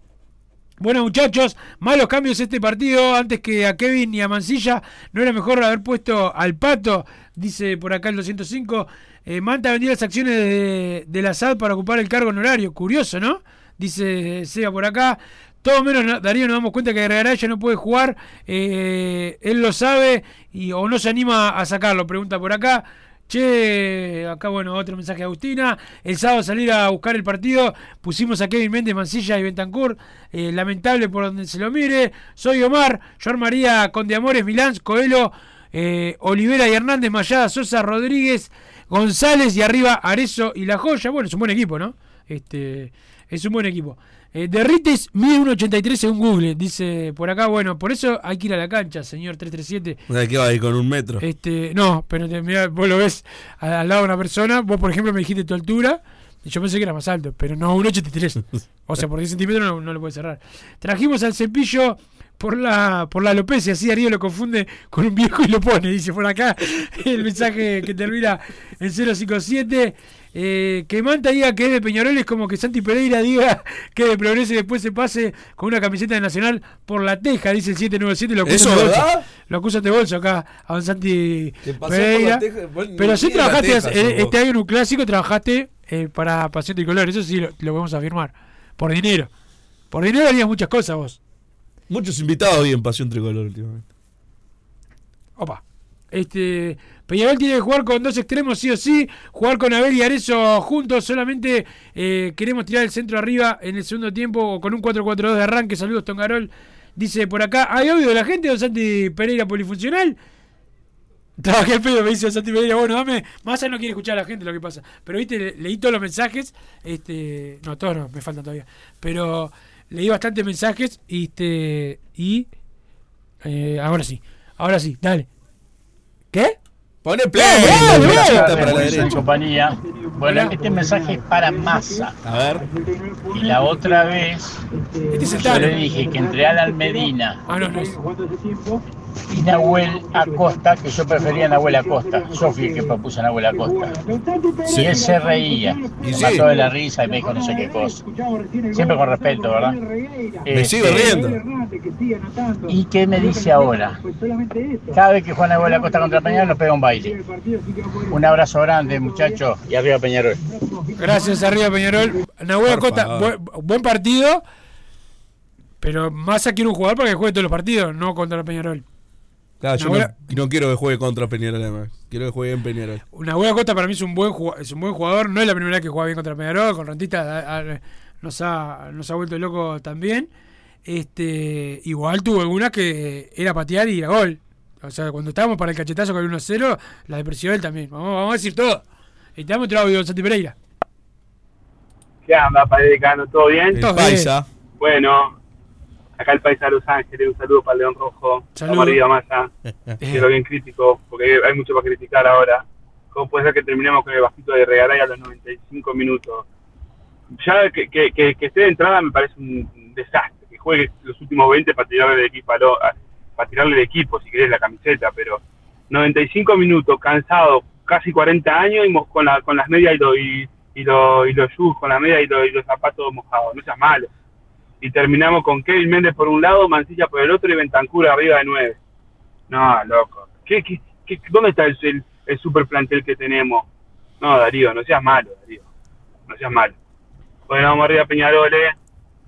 Bueno, muchachos, malos cambios este partido. Antes que a Kevin y a Mancilla, ¿no era mejor haber puesto al pato? Dice por acá el 205. Eh, Manta vendió las acciones de, de la SAD para ocupar el cargo honorario. Curioso, ¿no? Dice Seba por acá. Todo menos Darío nos damos cuenta que Garaya no puede jugar. eh, él lo sabe y o no se anima a sacarlo. Pregunta por acá. Che, acá bueno, otro mensaje de Agustina. El sábado salir a buscar el partido. Pusimos a Kevin Méndez, Mancilla y Bentancur. Eh, lamentable por donde se lo mire. Soy Omar, yo armaría con de Amores, Milán, Coelho, eh, Olivera y Hernández, Mayada, Sosa, Rodríguez, González y arriba Arezo y La Joya. Bueno, es un buen equipo, ¿no? Este, es un buen equipo. Eh, Derrites mide 1.83 según Google, dice por acá. Bueno, por eso hay que ir a la cancha, señor 337. O sea, que va con un metro. Este, no, pero te, mirá, vos lo ves al, al lado de una persona. Vos, por ejemplo, me dijiste tu altura. Y yo pensé que era más alto, pero no, 1,83. o sea, por 10 centímetros no, no lo puedes cerrar. Trajimos al cepillo por la por la alopecia, así Darío lo confunde con un viejo y lo pone, dice por acá el mensaje que termina en 057. Eh, que Manta diga que es de Peñarol es como que Santi Pereira diga que es de Progreso y después se pase con una camiseta de Nacional por la teja, dice el 797. Lo ¿Eso bolso. verdad? Lo acusan de bolso acá a don Santi Pereira. teja, Pero sí trabajaste teja eh, este año en un clásico, trabajaste eh, para Pasión Tricolor. Eso sí lo, lo podemos afirmar. Por dinero. Por dinero harías muchas cosas vos. Muchos invitados hoy en Pasión Tricolor últimamente. Opa. Este, Peñarol tiene que jugar con dos extremos sí o sí, jugar con Abel y Arezo juntos, solamente eh, queremos tirar el centro arriba en el segundo tiempo con un 4-4-2 de arranque, saludos Tongarol, dice por acá, ¿hay audio de la gente don Santi Pereira polifuncional? Trabajé el pedo, me dice Santi Pereira, bueno, dame, Massa no quiere escuchar a la gente lo que pasa, pero viste, le- leí todos los mensajes, este, no, todos no, me faltan todavía, pero leí bastantes mensajes y, este, y eh, ahora sí, ahora sí, dale. ¿Qué? Pone play, flechita dale. para la derecha. compañía. Bueno, este mensaje es para Massa. A ver. Y la otra vez Este es el yo le dije que entre Alan Medina Ah, no, no es. y Nahuel Acosta, que yo prefería a Nahuel Acosta. Yo fui el que propuso a Nahuel Acosta. Sí. Y él se reía. Y sí. mató de la risa y me dijo no sé qué cosa. Siempre con respeto, ¿verdad? Me Este, sigo riendo. ¿Y qué me dice ahora? Cada vez que juega Nahuel Acosta contra Peñarol nos pega un baile. Un abrazo grande, muchachos, y arriba Peñarol. Gracias, arriba Peñarol. Nahuel Acosta, buen, buen partido. Pero Massa quiere un jugador para que juegue todos los partidos, no contra Peñarol. Claro, yo no, no quiero que juegue contra Peñarol además. Quiero que juegue en Peñarol. Nahuel Acosta para mí es un buen jugador, es un buen jugador. No es la primera vez que juega bien contra Peñarol. Con Rentista a- a- nos ha, nos ha vuelto loco también. Este, igual tuvo algunas que era patear y era gol. O sea, cuando estábamos para el cachetazo con el 1-0, la depresión él también. Vamos, vamos a decir todo. Y te damos otro audio, Santi Pereira. ¿Qué anda, Padre Decano? ¿Todo bien? El Todo bien. paisa. Bueno, acá el paisa de Los Ángeles, un saludo para el León Rojo, Saludo. Vamos arriba, Massa. Quiero bien crítico, porque hay mucho para criticar ahora ¿Cómo puede ser que terminemos con el vasquito de Regaray a los 95 minutos? Ya que, que, que, que esté de entrada me parece un un desastre. Que juegue los últimos 20 para tirarle de equipo, a- para tirarle de equipo, si querés, la camiseta, pero 95 minutos, cansado, casi 40 años y con, con las medias y, lo, y, lo- y los shoes, con las medias y, lo- y los zapatos mojados, no seas malo. Y terminamos con Kevin Méndez por un lado, Mancilla por el otro y Bentancur arriba de 9. No, loco. ¿Qué, qué, qué- dónde está el, super plantel que tenemos? No, Darío, no seas malo, Darío. No seas malo. Bueno, vamos arriba, Peñarol,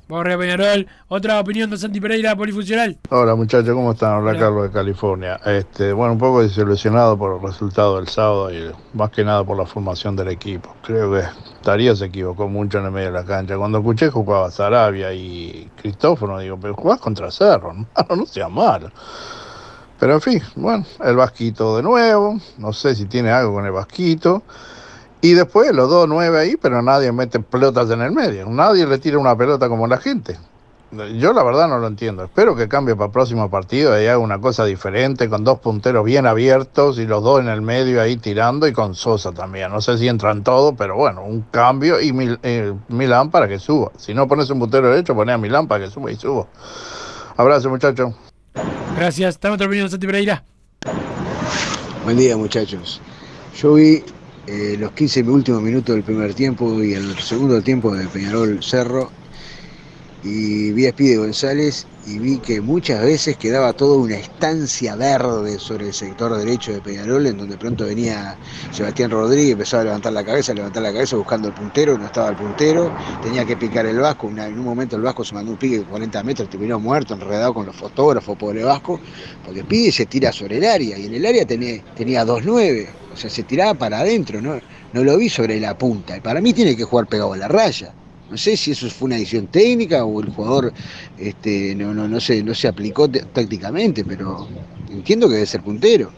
Borja Peñarol, otra opinión de Santi Pereira, polifuncional. Hola muchachos, ¿cómo están? Hola Carlos de California. Este, bueno, un poco desilusionado por el resultado del sábado y más que nada por la formación del equipo. Creo que Darío se equivocó mucho en el medio de la cancha. Cuando escuché jugaba Sarabia y Cristófono, digo, pero jugás contra Cerro, hermano, no sea malo. Pero en fin, bueno, el Vasquito de nuevo, no sé si tiene algo con el Vasquito. Y después los dos nueve ahí, pero nadie mete pelotas en el medio. Nadie le tira una pelota como la gente. Yo la verdad no lo entiendo. Espero que cambie para el próximo partido y haga una cosa diferente, con dos punteros bien abiertos y los dos en el medio ahí tirando y con Sosa también. No sé si entran todos, pero bueno, un cambio y Mil- eh, Milán para que suba. Si no pones un puntero derecho, poné a Milán para que suba y suba. Abrazo muchachos. Gracias. Opinión de Santi Pereira. Buen día, muchachos. Yo vi eh, los 15 últimos minutos del primer tiempo y el segundo tiempo de Peñarol Cerro y vi a Spide González y vi que muchas veces quedaba toda una estancia verde sobre el sector derecho de Peñarol en donde pronto venía Sebastián Rodríguez, empezaba a levantar la cabeza, a levantar la cabeza buscando el puntero, no estaba el puntero, tenía que picar el Vasco, en un momento el Vasco se mandó un pique de 40 metros, terminó muerto, enredado con los fotógrafos, pobre Vasco, porque Pide se tira sobre el área y en el área tenía, tenía 2-9, o sea, se tiraba para adentro, no, no lo vi sobre la punta, y para mí tiene que jugar pegado a la raya. No sé si eso fue una decisión técnica o el jugador este, no, no, no, se, no se aplicó tácticamente, pero entiendo que debe ser puntero.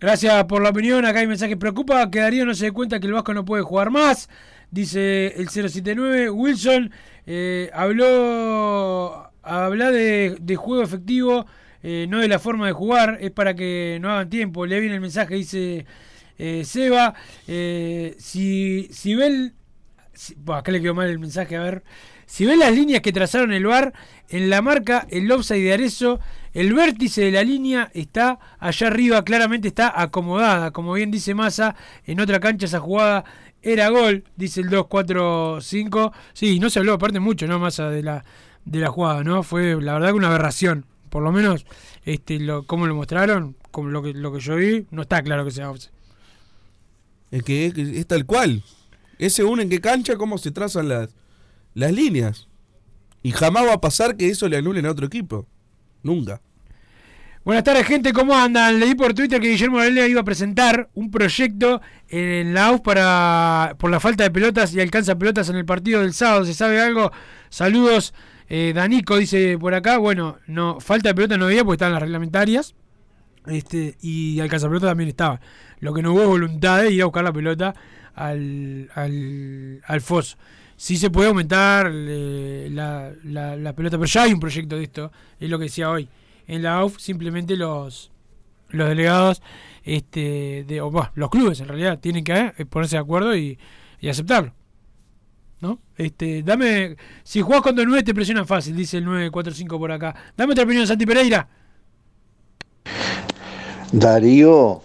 Gracias por la opinión. Acá hay mensaje. Preocupa que Darío no se dé cuenta que el Vasco no puede jugar más. Dice el 079. Wilson eh, habló habla de, de juego efectivo, eh, no de la forma de jugar. Es para que no hagan tiempo. Le viene el mensaje, dice eh, Seba. Eh, si, si ven. Acá le quedó mal el mensaje. A ver. Si ven las líneas que trazaron el VAR, en la marca, el offside de Arezo, el vértice de la línea está allá arriba, claramente está acomodada. Como bien dice Massa, en otra cancha esa jugada era gol, dice el 2-4-5. Sí, no se habló aparte mucho, ¿no? Massa de la, de la jugada, ¿no? Fue la verdad que una aberración. Por lo menos, este, lo, como lo mostraron, como lo que, lo que yo vi, no está claro que sea offside. Es que es tal cual. Es según en qué cancha, cómo se trazan las, las líneas. Y jamás va a pasar que eso le anulen a otro equipo. Nunca. Buenas tardes, gente, ¿cómo andan? Leí por Twitter que Guillermo Varela iba a presentar un proyecto en la AUF para, por la falta de pelotas y alcanza pelotas en el partido del sábado. ¿Se sabe algo? Saludos, eh, Danico dice por acá. Bueno, no falta de pelota no había porque estaban las reglamentarias. Este, y alcanza pelota también estaba. Lo que no hubo voluntad de ir a buscar la pelota al, al, al foso. Sí se puede aumentar eh, la, la, la pelota, pero ya hay un proyecto de esto, es lo que decía hoy. En la AUF simplemente los los delegados, este, de, los clubes en realidad, tienen que eh, ponerse de acuerdo y, y aceptarlo. ¿No? Este, dame, si jugás con 9 te presionan fácil, dice el 945 por acá. Dame otra opinión, Santi Pereira. Darío,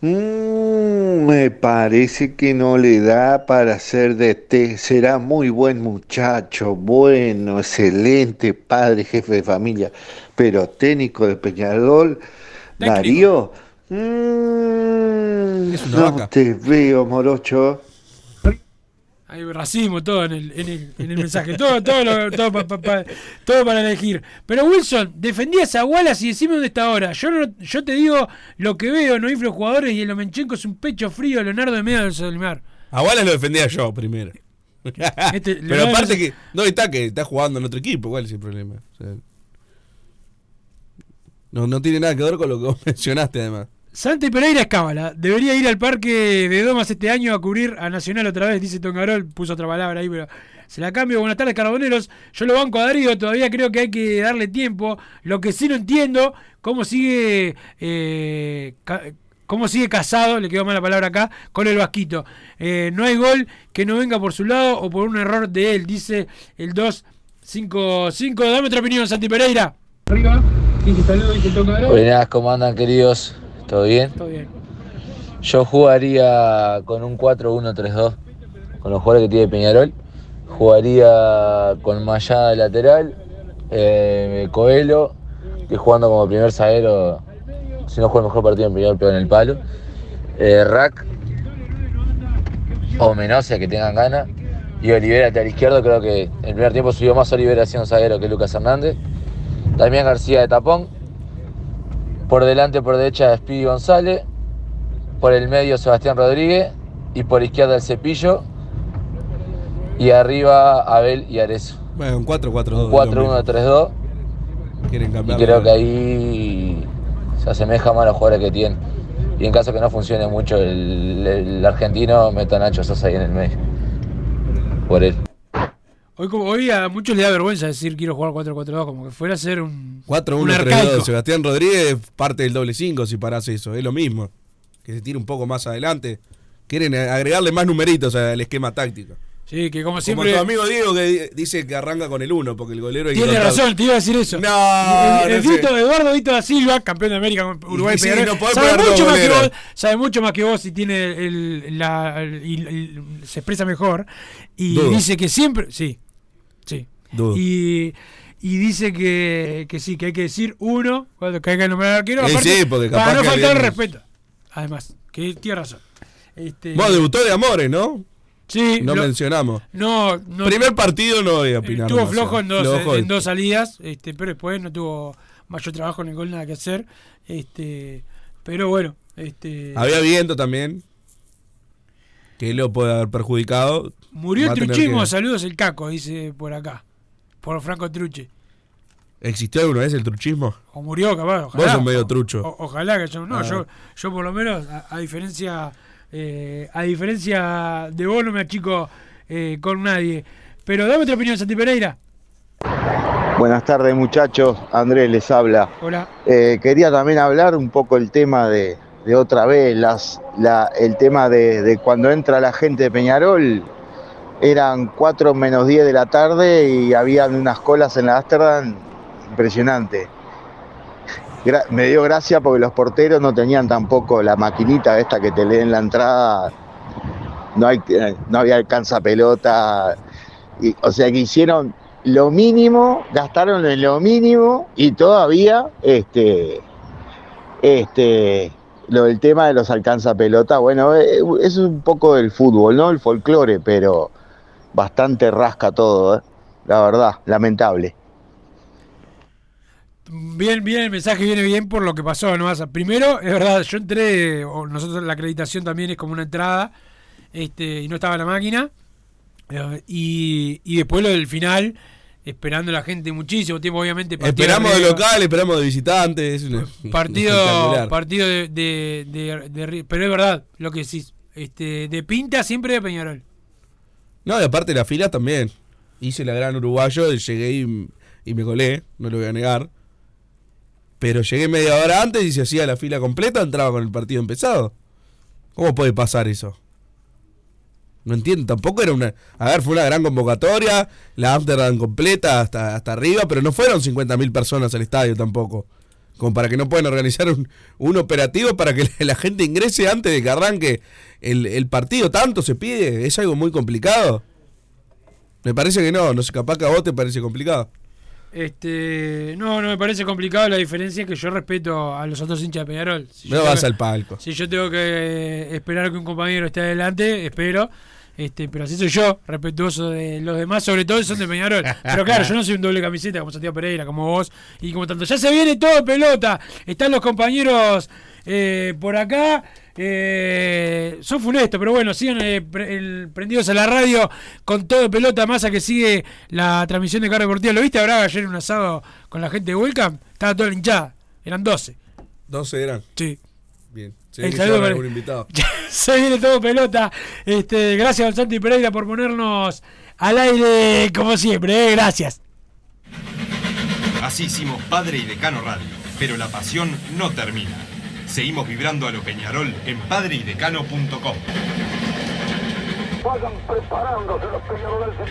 mm, me parece que no le da para ser de té. Será muy buen muchacho, bueno, excelente padre, jefe de familia, pero técnico de Peñarol. Darío, mm, no vaca. te veo, morocho. Hay racismo, todo en el, en el, en el mensaje, todo, todo, lo- todo, pa- pa- pa- todo para elegir. Pero Wilson, defendías a Wallace y decime dónde está ahora. Yo no, yo te digo lo que veo, no inflo jugadores y el Omenchenko es un pecho frío, Leonardo de Medio del Solimar. A Wallace lo defendía yo primero. Este, Pero aparte que. No, está que está jugando en otro equipo, ¿cuál es el problema? O sea, no, no tiene nada que ver con lo que vos mencionaste, además. Santi Pereira es cábala. Debería ir al parque de Domas este año a cubrir a Nacional otra vez, dice Tongarol. Puso otra palabra ahí, pero se la cambio. Buenas tardes, Carboneros. Yo lo banco a Darío, todavía creo que hay que darle tiempo. Lo que sí no entiendo, cómo sigue. eh, cómo sigue casado, le quedó mal la palabra acá, con el Vasquito. Eh, no hay gol que no venga por su lado o por un error de él, dice el 255. Dame otra opinión, Santi Pereira. Arriba, dice saludo, dice toca Buenas, ¿cómo andan queridos? ¿Todo bien? Todo bien. Yo jugaría con un 4-1-3-2 con los jugadores que tiene Peñarol. Jugaría con Mayada de lateral, eh, Coelho, que jugando como primer zaguero, si no juega el mejor partido en Peñarol, pega en el palo. Eh, Rack o Menosia, que tengan ganas. Y Olivera a la izquierdo, creo que en el primer tiempo subió más Olivera siendo zaguero que Lucas Hernández. También García de tapón. Por delante, por derecha, Speedy González. Por el medio, Sebastián Rodríguez. Y por izquierda, el Cepillo. Y arriba, Abel y Arezo. Bueno, un 4-4-2. 4-1-3-2. Quieren Y cambiar. creo que ahí se asemeja más a los jugadores que tienen. Y en caso que no funcione mucho el, el argentino, meto a Nacho Sosa ahí en el medio. Por él. Hoy, como, hoy a muchos les da vergüenza decir quiero jugar 4-4-2, como que fuera a ser un, un 4-1-3-2. arcaico. Sebastián Rodríguez parte del doble 5 si parás eso. Es lo mismo. Que se tire un poco más adelante. Quieren agregarle más numeritos al esquema táctico. Sí, que como Como siempre. tu amigo Diego que di- dice que arranca con el 1 porque el golero Tiene razón, te iba a decir eso. No, el, el no. Vito- Eduardo Vito da Silva, campeón de América con Uruguay sí, no sabe mucho más que vos, sabe mucho más que vos y tiene el, la, se expresa mejor y Dudo. dice que siempre, sí, sí, Dudo. y y dice que, que sí, que hay que decir uno cuando caiga el nombrar al arquero, Eh, aparte, sí, porque capaz para no faltar el respeto. Además, que tiene razón. Este, Vos debutó de Amores, ¿no? Sí, No lo- mencionamos. No, no Primer partido no voy a opinar. Estuvo flojo en dos, Flojo en dos salidas, este, pero después no tuvo mayor trabajo en el gol, nada que hacer. Este, pero bueno, este Había viento también. Que lo puede haber perjudicado. Murió el truchismo, que- saludos el caco, dice por acá. Por Franco Truche. ¿Existió alguna vez el truchismo? O murió, capaz, ojalá. Vos sos medio trucho. o- ojalá que yo. No, Ah. yo, yo por lo menos, a, a diferencia. eh, a diferencia de vos, no me achico eh, con nadie. Pero dame otra opinión, Santi Pereira. Buenas tardes muchachos, Andrés les habla. Hola. Eh, quería también hablar un poco el tema de, de otra vez, las, la, el tema de, de cuando entra la gente de Peñarol, eran 4 menos 10 de la tarde y habían unas colas en la Amsterdam impresionante. Me dio gracia porque los porteros no tenían tampoco la maquinita esta que te leen la entrada, no, hay, no había alcanza pelota, o sea que hicieron lo mínimo, gastaron en lo mínimo y todavía este, este, lo del tema de los alcanza pelota, bueno, eh, es un poco del fútbol, ¿no? El folclore, pero bastante rasca todo, ¿eh? la verdad, lamentable. Bien, bien, el mensaje viene bien por lo que pasó, ¿no? O sea, primero, es verdad, yo entré, o nosotros la acreditación también es como una entrada, este, y no estaba la máquina, eh, y, y después lo del final, esperando la gente muchísimo tiempo, obviamente. Esperamos de local, esperamos de visitantes. es una- Partido, partido de, de, de- de Ri- pero es verdad, lo que decís, este, de pinta siempre de Peñarol. No, y aparte la fila también. Hice la gran uruguayo, llegué y, y me colé, no lo voy a negar. Pero llegué media hora antes y se hacía la fila completa, entraba con el partido empezado. ¿Cómo puede pasar eso? No entiendo, tampoco era una... A ver, fue una gran convocatoria, la Amsterdam completa hasta, hasta arriba, pero no fueron 50.000 personas al estadio tampoco. Como para que no puedan organizar un, un operativo para que la gente ingrese antes de que arranque el, el partido. Tanto se pide, es algo muy complicado. Me parece que no, no sé, capaz que a vos te parece complicado. Este, no, no me parece complicado la diferencia es que yo respeto a los otros hinchas de Peñarol. Si No vas que- al palco. Si yo tengo que esperar que un compañero esté adelante, espero. Este, pero así soy yo, respetuoso de los demás, sobre todo si son de Peñarol. Pero claro, yo no soy un doble camiseta como Santiago Pereira, como vos y como tanto. Ya se viene todo pelota. Están los compañeros eh, por acá. Eh, son funestos, pero bueno, sigan eh, pre- el- prendidos a la radio con todo pelota. Massa que sigue la transmisión de Carro Deportiva. ¿Lo viste a Braga ayer en un asado con la gente de Welcome? Estaba toda la hinchada. Eran 12. 12 eran. Sí. Bien. Se El que saludo algún invitado. Se viene todo pelota. Este, gracias al Santi Pereira por ponernos al aire como siempre. ¿eh? Gracias. Así hicimos Padre y Decano Radio, pero la pasión no termina. Seguimos vibrando a lo Peñarol en padreidecano.com. Vayan preparándose los peñarolenses.